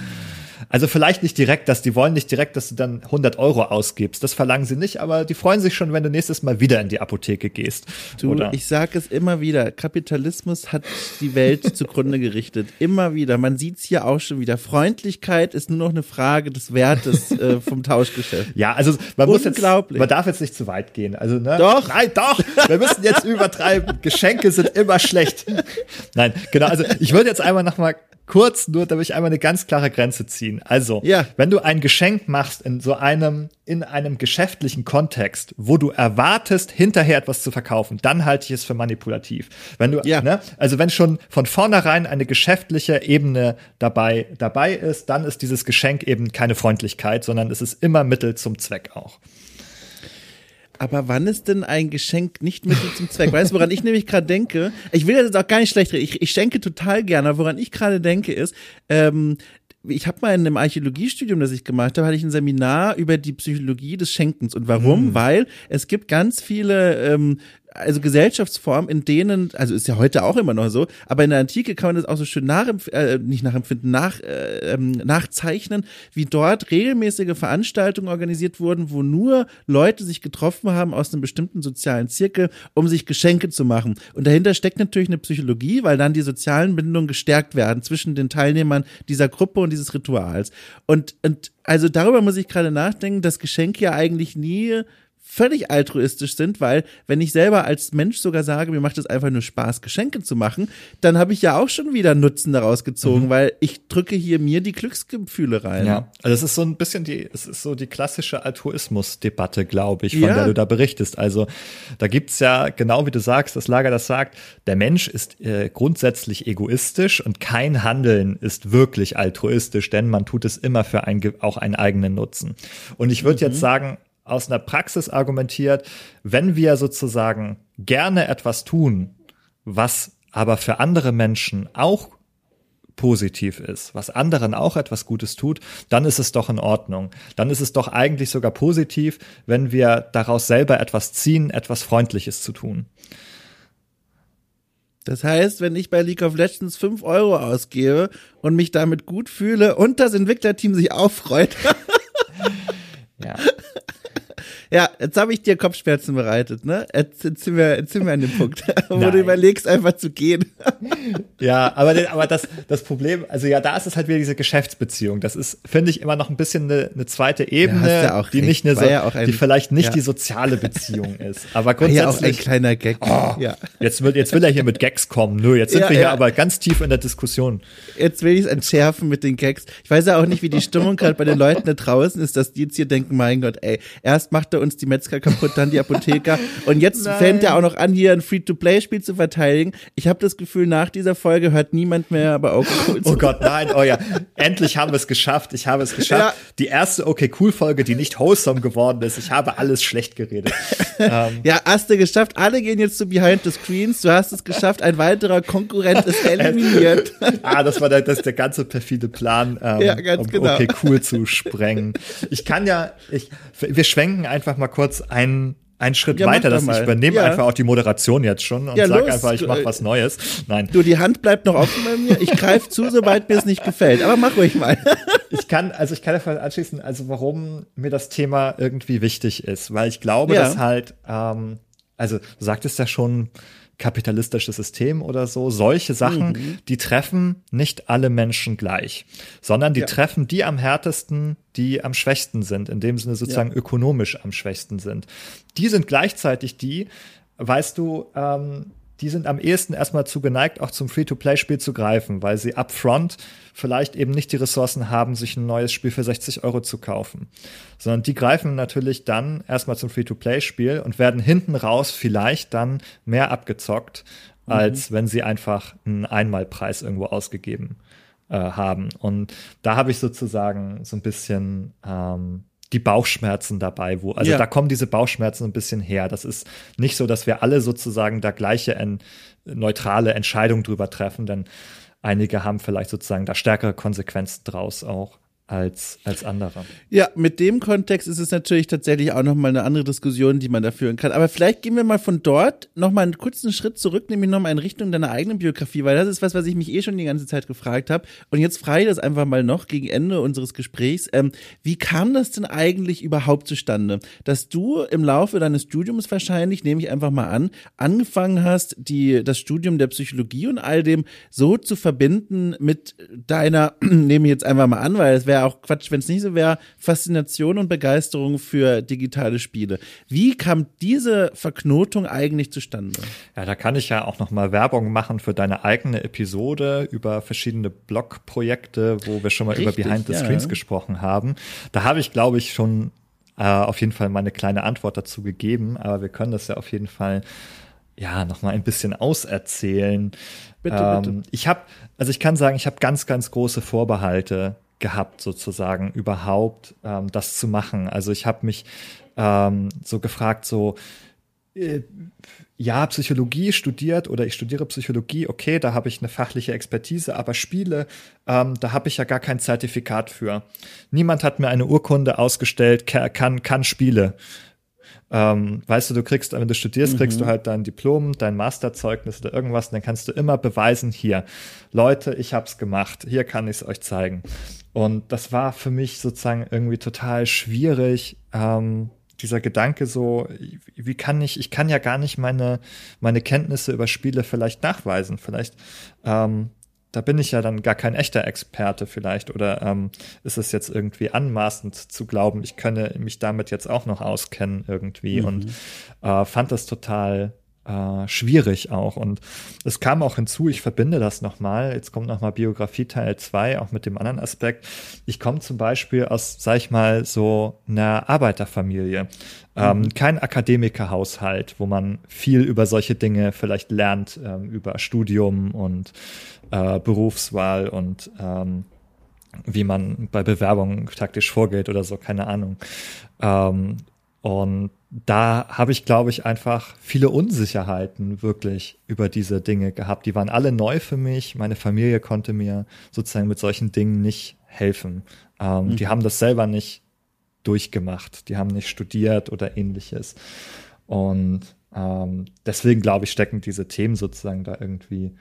Also vielleicht nicht direkt, dass die wollen nicht direkt, dass du dann 100 Euro ausgibst. Das verlangen sie nicht, aber die freuen sich schon, wenn du nächstes Mal wieder in die Apotheke gehst. Du, oder? ich sage es immer wieder. Kapitalismus hat die Welt zugrunde gerichtet. Immer wieder. Man sieht es hier auch schon wieder. Freundlichkeit ist nur noch eine Frage des Wertes äh, vom Tauschgeschäft. Ja, also man muss jetzt, man darf jetzt nicht zu weit gehen. Also ne? Doch. Nein, doch. Wir müssen jetzt übertreiben. Geschenke sind immer schlecht. Nein, genau. Also ich würde jetzt einmal noch mal kurz nur, damit ich einmal eine ganz klare Grenze ziehen. Also, ja. wenn du ein Geschenk machst in so einem, in einem geschäftlichen Kontext, wo du erwartest, hinterher etwas zu verkaufen, dann halte ich es für manipulativ. Wenn du, ja. ne, also wenn schon von vornherein eine geschäftliche Ebene dabei, dabei ist, dann ist dieses Geschenk eben keine Freundlichkeit, sondern es ist immer Mittel zum Zweck auch. Aber wann ist denn ein Geschenk nicht Mittel zum Zweck? Weißt du, woran ich nämlich gerade denke? Ich will das auch gar nicht schlecht reden. Ich, ich schenke total gerne. Woran ich gerade denke ist, ähm, ich habe mal in einem Archäologiestudium, das ich gemacht habe, hatte ich ein Seminar über die Psychologie des Schenkens. Und warum? Hm. Weil es gibt ganz viele ähm, also Gesellschaftsformen, in denen, also ist ja heute auch immer noch so, aber in der Antike kann man das auch so schön nachempf äh, nicht nachempfinden, nach, äh, ähm, nachzeichnen, wie dort regelmäßige Veranstaltungen organisiert wurden, wo nur Leute sich getroffen haben aus einem bestimmten sozialen Zirkel, um sich Geschenke zu machen. Und dahinter steckt natürlich eine Psychologie, weil dann die sozialen Bindungen gestärkt werden zwischen den Teilnehmern dieser Gruppe und dieses Rituals. Und, und also darüber muss ich gerade nachdenken, dass Geschenke ja eigentlich nie völlig altruistisch sind, weil wenn ich selber als Mensch sogar sage, mir macht es einfach nur Spaß, Geschenke zu machen, dann habe ich ja auch schon wieder Nutzen daraus gezogen, mhm. weil ich drücke hier mir die Glücksgefühle rein. Ja, also es ist so ein bisschen die, es ist so die klassische Altruismus-Debatte, glaube ich, von ja. der du da berichtest. Also da gibt's ja, genau wie du sagst, das Lager das sagt, der Mensch ist äh, grundsätzlich egoistisch und kein Handeln ist wirklich altruistisch, denn man tut es immer für ein, auch einen eigenen Nutzen. Und ich würde mhm. jetzt sagen, aus einer Praxis argumentiert, wenn wir sozusagen gerne etwas tun, was aber für andere Menschen auch positiv ist, was anderen auch etwas Gutes tut, dann ist es doch in Ordnung. Dann ist es doch eigentlich sogar positiv, wenn wir daraus selber etwas ziehen, etwas Freundliches zu tun. Das heißt, wenn ich bei League of Legends 5 Euro ausgebe und mich damit gut fühle und das Entwicklerteam sich auch freut. ja. Ja, jetzt habe ich dir Kopfschmerzen bereitet, ne? Jetzt, jetzt, sind, wir, jetzt sind wir an dem Punkt, wo Nein. du überlegst, einfach zu gehen. Ja, aber, aber das, das Problem, also ja, da ist es halt wieder diese Geschäftsbeziehung. Das ist, finde ich, immer noch ein bisschen eine, eine zweite Ebene, ja, die nicht eine so, ja ein, die vielleicht nicht ja. die soziale Beziehung ist. Aber grundsätzlich. War ja auch ein kleiner Gag. Oh, ja. jetzt, will, jetzt will er hier mit Gags kommen. Nö, jetzt sind wir hier aber ganz tief in der Diskussion. Jetzt will ich es entschärfen mit den Gags. Ich weiß ja auch nicht, wie die Stimmung gerade bei den Leuten da draußen ist, dass die jetzt hier denken, mein Gott, ey, erst macht er uns die Metzger kaputt, dann die Apotheker. Und jetzt Nein. fängt er auch noch an, hier ein Free-to-Play-Spiel zu verteidigen. Ich habe das Gefühl, nach dieser Folge hört niemand mehr, aber auch cool Oh Gott, nein, oh ja. Endlich haben wir es geschafft. Ich habe es geschafft. Ja. Die erste Okay Cool Folge, die nicht wholesome geworden ist. Ich habe alles schlecht geredet. ähm. Ja, hast du geschafft. Alle gehen jetzt zu Behind the Screens. Du hast es geschafft. Ein weiterer Konkurrent ist eliminiert. ah, das war der, das der ganze perfide Plan, ähm, ja, ganz um genau. Okay Cool zu sprengen. Ich kann ja, ich, wir schwenken einfach mal kurz einen einen Schritt ja, weiter, dass ich übernehme ja. einfach auch die Moderation jetzt schon und ja, sag los. einfach, ich mache was Neues. Nein. Du, die Hand bleibt noch offen bei mir. Ich greife zu, sobald mir es nicht gefällt. Aber mach ruhig mal. ich kann, also ich kann davon anschließen, also warum mir das Thema irgendwie wichtig ist, weil ich glaube, dass halt, ähm, also du sagtest ja schon, kapitalistisches System oder so. Solche Sachen, mhm. die treffen nicht alle Menschen gleich, sondern die ja. treffen die am härtesten, die am schwächsten sind, in dem Sinne sozusagen ja. ökonomisch am schwächsten sind. Die sind gleichzeitig die, weißt du, ähm, die sind am ehesten erstmal zu geneigt, auch zum Free-to-Play-Spiel zu greifen, weil sie upfront vielleicht eben nicht die Ressourcen haben, sich ein neues Spiel für 60 Euro zu kaufen. Sondern die greifen natürlich dann erstmal zum Free-to-Play-Spiel und werden hinten raus vielleicht dann mehr abgezockt, mhm. als wenn sie einfach einen Einmalpreis irgendwo ausgegeben äh, haben. Und da habe ich sozusagen so ein bisschen ähm, die Bauchschmerzen dabei, wo, also ja. da kommen diese Bauchschmerzen ein bisschen her. Das ist nicht so, dass wir alle sozusagen da gleiche en, neutrale Entscheidung drüber treffen, denn einige haben vielleicht sozusagen da stärkere Konsequenzen draus auch als, als andere. Ja, mit dem Kontext ist es natürlich tatsächlich auch nochmal eine andere Diskussion, die man da führen kann. Aber vielleicht gehen wir mal von dort nochmal einen kurzen Schritt zurück, nämlich nochmal in Richtung deiner eigenen Biografie, weil das ist was, was ich mich eh schon die ganze Zeit gefragt habe. Und jetzt frage ich das einfach mal noch gegen Ende unseres Gesprächs. Ähm, wie kam das denn eigentlich überhaupt zustande, dass du im Laufe deines Studiums wahrscheinlich, nehme ich einfach mal an, angefangen hast, die, das Studium der Psychologie und all dem so zu verbinden mit deiner, nehme ich jetzt einfach mal an, weil es wäre wäre auch Quatsch, wenn es nicht so wäre, Faszination und Begeisterung für digitale Spiele. Wie kam diese Verknotung eigentlich zustande? Ja, da kann ich ja auch noch mal Werbung machen für deine eigene Episode über verschiedene Blogprojekte, wo wir schon mal Richtig, über Behind the ja. Screens gesprochen haben. Da habe ich, glaube ich, schon äh, auf jeden Fall meine kleine Antwort dazu gegeben, aber wir können das ja auf jeden Fall ja noch mal ein bisschen auserzählen. Bitte, ähm, bitte. Ich habe, also ich kann sagen, ich habe ganz, ganz große Vorbehalte gehabt, sozusagen überhaupt ähm, das zu machen. Also ich habe mich ähm, so gefragt, so äh, ja, Psychologie studiert oder ich studiere Psychologie, okay, da habe ich eine fachliche Expertise, aber Spiele, ähm, da habe ich ja gar kein Zertifikat für. Niemand hat mir eine Urkunde ausgestellt, kann, kann Spiele. Ähm, weißt du, du kriegst, wenn du studierst, kriegst mhm. du halt dein Diplom, dein Masterzeugnis oder irgendwas, und dann kannst du immer beweisen, hier, Leute, ich hab's gemacht, hier kann ich es euch zeigen. Und das war für mich sozusagen irgendwie total schwierig, ähm, dieser Gedanke so, wie kann ich, ich kann ja gar nicht meine, meine Kenntnisse über Spiele vielleicht nachweisen. Vielleicht ähm, da bin ich ja dann gar kein echter Experte vielleicht oder ähm, ist es jetzt irgendwie anmaßend zu glauben, ich könne mich damit jetzt auch noch auskennen irgendwie mhm. und äh, fand das total äh, schwierig auch und es kam auch hinzu, ich verbinde das nochmal, jetzt kommt nochmal Biografie Teil 2 auch mit dem anderen Aspekt. Ich komme zum Beispiel aus, sag ich mal, so einer Arbeiterfamilie. Ähm, mhm. kein Akademikerhaushalt, wo man viel über solche Dinge vielleicht lernt, ähm, über Studium und äh, Berufswahl und ähm, wie man bei Bewerbungen taktisch vorgeht oder so, keine Ahnung. Ähm, Und da habe ich, glaube ich, einfach viele Unsicherheiten wirklich über diese Dinge gehabt. Die waren alle neu für mich. Meine Familie konnte mir sozusagen mit solchen Dingen nicht helfen. Ähm, mhm. Die haben das selber nicht durchgemacht. Die haben nicht studiert oder ähnliches. Und ähm, deswegen, glaube ich, stecken diese Themen sozusagen da irgendwie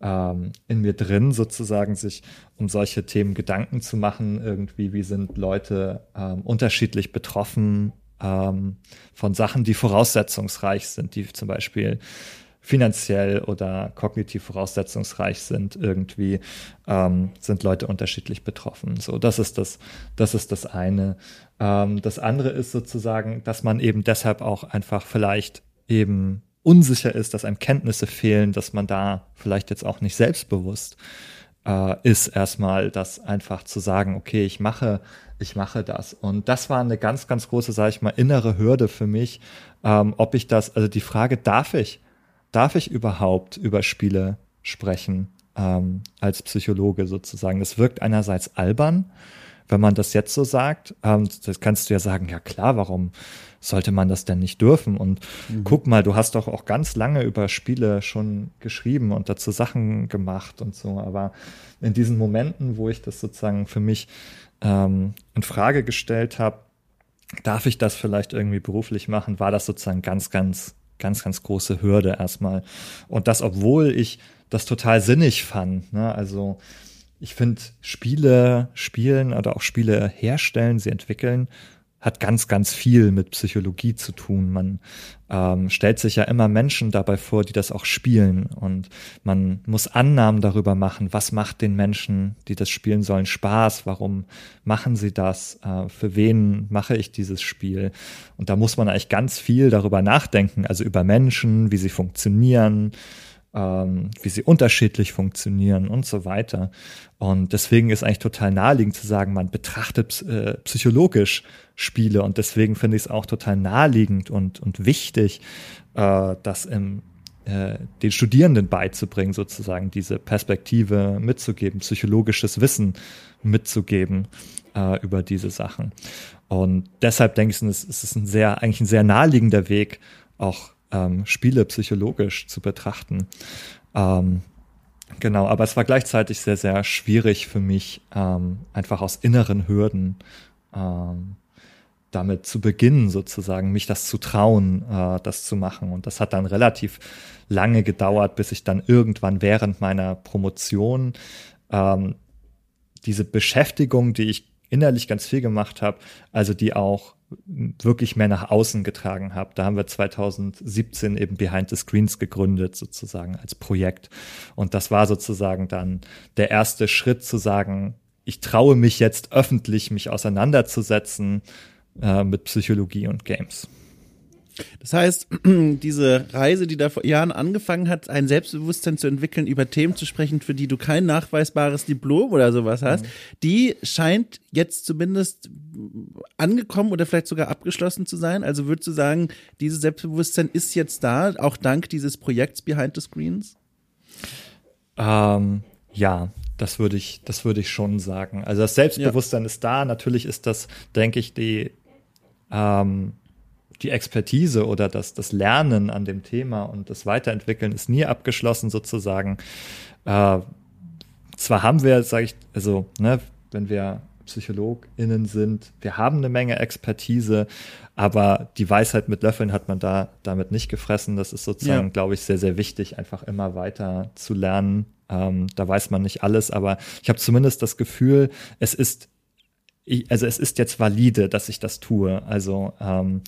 ähm, in mir drin, sozusagen sich um solche Themen Gedanken zu machen. Irgendwie, wie sind Leute ähm, unterschiedlich betroffen ähm, von Sachen, die voraussetzungsreich sind, die zum Beispiel finanziell oder kognitiv voraussetzungsreich sind, irgendwie ähm, sind Leute unterschiedlich betroffen. So, das ist das, das ist das eine. Ähm, das andere ist sozusagen, dass man eben deshalb auch einfach vielleicht eben unsicher ist, dass einem Kenntnisse fehlen, dass man da vielleicht jetzt auch nicht selbstbewusst äh, ist, erstmal das einfach zu sagen, okay, ich mache, ich mache das. Und das war eine ganz, ganz große, sage ich mal, innere Hürde für mich, ähm, ob ich das, also die Frage, darf ich, darf ich überhaupt über Spiele sprechen ähm, als Psychologe sozusagen? Das wirkt einerseits albern, wenn man das jetzt so sagt. Ähm, das kannst du ja sagen, ja klar, warum sollte man das denn nicht dürfen? Und mhm. guck mal, du hast doch auch ganz lange über Spiele schon geschrieben und dazu Sachen gemacht und so. Aber in diesen Momenten, wo ich das sozusagen für mich ähm, in Frage gestellt habe, darf ich das vielleicht irgendwie beruflich machen, war das sozusagen ganz, ganz ganz, ganz große Hürde erstmal. Und das, obwohl ich das total sinnig fand. Ne? Also ich finde, Spiele spielen oder auch Spiele herstellen, sie entwickeln, hat ganz, ganz viel mit Psychologie zu tun. Man ähm, stellt sich ja immer Menschen dabei vor, die das auch spielen. Und man muss Annahmen darüber machen, was macht den Menschen, die das spielen sollen, Spaß, warum machen sie das, äh, für wen mache ich dieses Spiel. Und da muss man eigentlich ganz viel darüber nachdenken, also über Menschen, wie sie funktionieren, ähm, wie sie unterschiedlich funktionieren und so weiter. Und deswegen ist eigentlich total naheliegend zu sagen, man betrachtet äh, psychologisch Spiele und deswegen finde ich es auch total naheliegend und, und wichtig, äh, das im äh, den Studierenden beizubringen, sozusagen diese Perspektive mitzugeben, psychologisches Wissen mitzugeben äh, über diese Sachen. Und deshalb denke ich, es ist ein sehr, eigentlich ein sehr naheliegender Weg, auch ähm, Spiele psychologisch zu betrachten. Ähm, genau, aber es war gleichzeitig sehr, sehr schwierig für mich, ähm, einfach aus inneren Hürden ähm, damit zu beginnen, sozusagen, mich das zu trauen, äh, das zu machen. Und das hat dann relativ lange gedauert, bis ich dann irgendwann während meiner Promotion ähm, diese Beschäftigung, die ich innerlich ganz viel gemacht habe, also die auch wirklich mehr nach außen getragen habe. Da haben wir 2017 eben Behind the Screens gegründet, sozusagen als Projekt. Und das war sozusagen dann der erste Schritt zu sagen, ich traue mich jetzt öffentlich, mich auseinanderzusetzen äh, mit Psychologie und Games. Das heißt, diese Reise, die da vor Jahren angefangen hat, ein Selbstbewusstsein zu entwickeln, über Themen zu sprechen, für die du kein nachweisbares Diplom oder sowas hast, mhm. die scheint jetzt zumindest angekommen oder vielleicht sogar abgeschlossen zu sein. Also würdest du sagen, dieses Selbstbewusstsein ist jetzt da, auch dank dieses Projekts Behind the Screens? Ähm, ja, das würde ich, das würde ich schon sagen. Also das Selbstbewusstsein ja. ist da. Natürlich ist das, denke ich, die ähm, die Expertise oder das, das Lernen an dem Thema und das Weiterentwickeln ist nie abgeschlossen sozusagen. Äh, zwar haben wir, sage ich, also, ne, wenn wir PsychologInnen sind, wir haben eine Menge Expertise, aber die Weisheit mit Löffeln hat man da damit nicht gefressen. Das ist sozusagen, ja. glaube ich, sehr, sehr wichtig, einfach immer weiter zu lernen. Ähm, da weiß man nicht alles, aber ich habe zumindest das Gefühl, es ist ich, also es ist jetzt valide, dass ich das tue. Also ähm,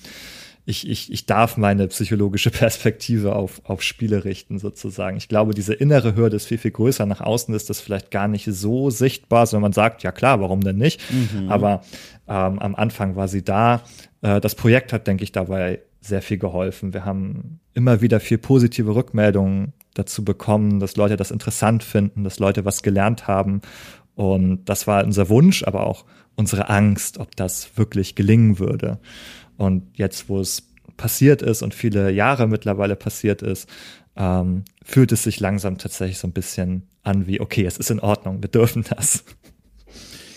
ich, ich, ich darf meine psychologische Perspektive auf, auf Spiele richten, sozusagen. Ich glaube, diese innere Hürde ist viel, viel größer. Nach außen ist das vielleicht gar nicht so sichtbar, sondern man sagt, ja klar, warum denn nicht? Mhm. Aber ähm, am Anfang war sie da. Äh, das Projekt hat, denke ich, dabei sehr viel geholfen. Wir haben immer wieder viel positive Rückmeldungen dazu bekommen, dass Leute das interessant finden, dass Leute was gelernt haben. Und das war unser Wunsch, aber auch unsere Angst, ob das wirklich gelingen würde. Und jetzt, wo es passiert ist und viele Jahre mittlerweile passiert ist, ähm, fühlt es sich langsam tatsächlich so ein bisschen an wie, okay, es ist in Ordnung, wir dürfen das.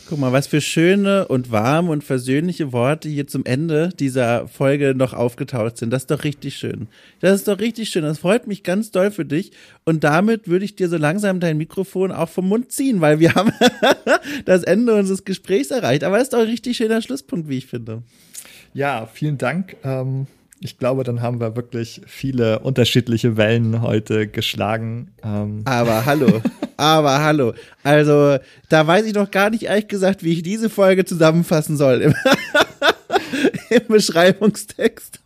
Guck mal, was für schöne und warme und versöhnliche Worte hier zum Ende dieser Folge noch aufgetaucht sind. Das ist doch richtig schön. Das ist doch richtig schön. Das freut mich ganz doll für dich. Und damit würde ich dir so langsam dein Mikrofon auch vom Mund ziehen, weil wir haben das Ende unseres Gesprächs erreicht. Aber es ist doch ein richtig schöner Schlusspunkt, wie ich finde. Ja, vielen Dank. Ähm ich glaube, dann haben wir wirklich viele unterschiedliche Wellen heute geschlagen. Ähm. Aber hallo, aber hallo. Also, da weiß ich noch gar nicht ehrlich gesagt, wie ich diese Folge zusammenfassen soll im, Beschreibungstext.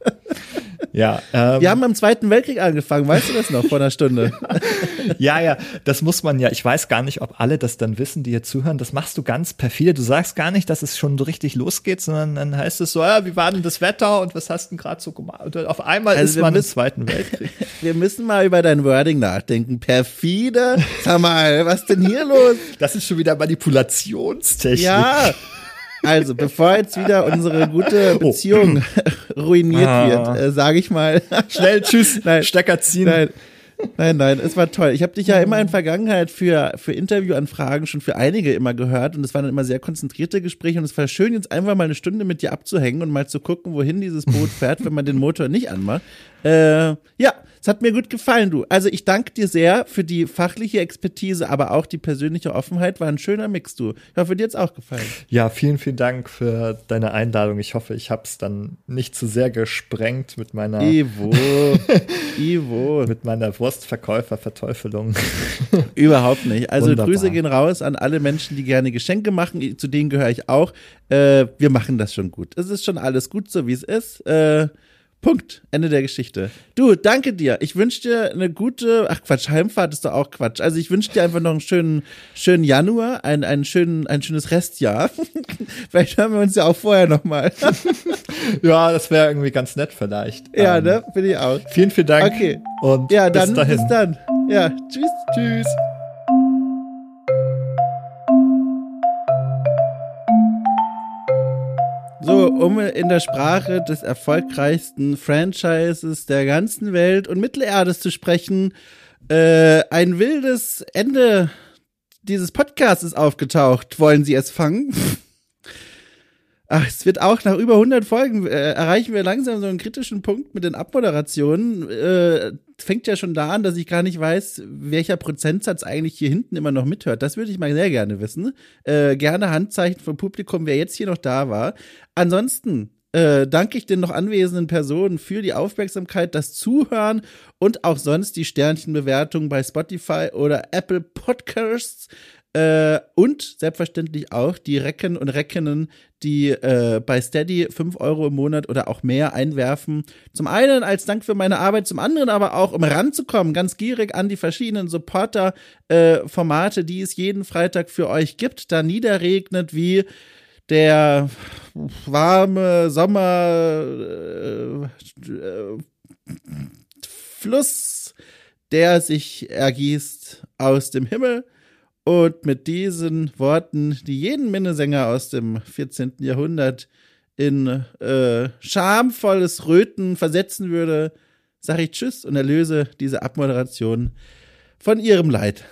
Ja. Ähm, Wir haben im Zweiten Weltkrieg angefangen, weißt du das noch, vor einer Stunde? ja, ja, das muss man ja, ich weiß gar nicht, ob alle das dann wissen, die hier zuhören, das machst du ganz perfide. Du sagst gar nicht, dass es schon so richtig losgeht, sondern dann heißt es so, ja, wie war denn das Wetter und was hast du denn gerade so gemacht? Und auf einmal also ist man müssen, im Zweiten Weltkrieg. Wir müssen mal über dein Wording nachdenken. Perfide? Sag mal, was denn hier los? Das ist schon wieder Manipulationstechnik. Ja. Also, bevor jetzt wieder unsere gute oh. Beziehung oh. ruiniert ah. wird, äh, sage ich mal. Schnell, tschüss, nein, Stecker ziehen. Nein. Nein, nein, es war toll. Ich habe dich ja immer in Vergangenheit für, für Interviewanfragen schon für einige immer gehört und es waren dann immer sehr konzentrierte Gespräche und es war schön, jetzt einfach mal eine Stunde mit dir abzuhängen und mal zu gucken, wohin dieses Boot fährt, wenn man den Motor nicht anmacht. Äh, ja, es hat mir gut gefallen, du. Also ich danke dir sehr für die fachliche Expertise, aber auch die persönliche Offenheit. War ein schöner Mix, du. Ich hoffe, dir hat's auch gefallen. Ja, vielen, vielen Dank für deine Einladung. Ich hoffe, ich habe es dann nicht zu sehr gesprengt mit meiner Ivo. Ivo. mit meiner Wurstverkäuferverteufelung. Überhaupt nicht. Also Wunderbar. Grüße gehen raus an alle Menschen, die gerne Geschenke machen. Zu denen gehöre ich auch. Äh, wir machen das schon gut. Es ist schon alles gut, so wie es ist. Äh, Punkt. Ende der Geschichte. Du, danke dir. Ich wünsche dir eine gute, ach Quatsch, Heimfahrt ist doch auch Quatsch. Also ich wünsche dir einfach noch einen schönen, schönen Januar, ein, einen schönen, ein schönes Restjahr. vielleicht hören wir uns ja auch vorher nochmal. ja, das wäre irgendwie ganz nett vielleicht. Ja, ähm, ne? Finde ich auch. Vielen, vielen Dank. Okay. Und ja, dann, bis, dahin. bis dann. Ja, tschüss. Tschüss. So, um in der Sprache des erfolgreichsten Franchises der ganzen Welt und Mittelerdes zu sprechen, äh, ein wildes Ende dieses Podcasts ist aufgetaucht. Wollen Sie es fangen? Ach, es wird auch nach über 100 Folgen äh, erreichen wir langsam so einen kritischen Punkt mit den Abmoderationen. Äh, fängt ja schon da an, dass ich gar nicht weiß, welcher Prozentsatz eigentlich hier hinten immer noch mithört. Das würde ich mal sehr gerne wissen. Äh, gerne Handzeichen vom Publikum, wer jetzt hier noch da war. Ansonsten äh, danke ich den noch anwesenden Personen für die Aufmerksamkeit, das Zuhören und auch sonst die Sternchenbewertung bei Spotify oder Apple Podcasts. Äh, und selbstverständlich auch die Recken und Reckinnen, die äh, bei Steady 5 Euro im Monat oder auch mehr einwerfen. Zum einen als Dank für meine Arbeit, zum anderen aber auch, um ranzukommen, ganz gierig an die verschiedenen Supporter-Formate, äh, die es jeden Freitag für euch gibt. Da niederregnet wie der warme Sommer äh, äh, Fluss, der sich ergießt aus dem Himmel und mit diesen Worten, die jeden Minnesänger aus dem 14. Jahrhundert in äh, schamvolles Röten versetzen würde, sage ich Tschüss und erlöse diese Abmoderation von ihrem Leid.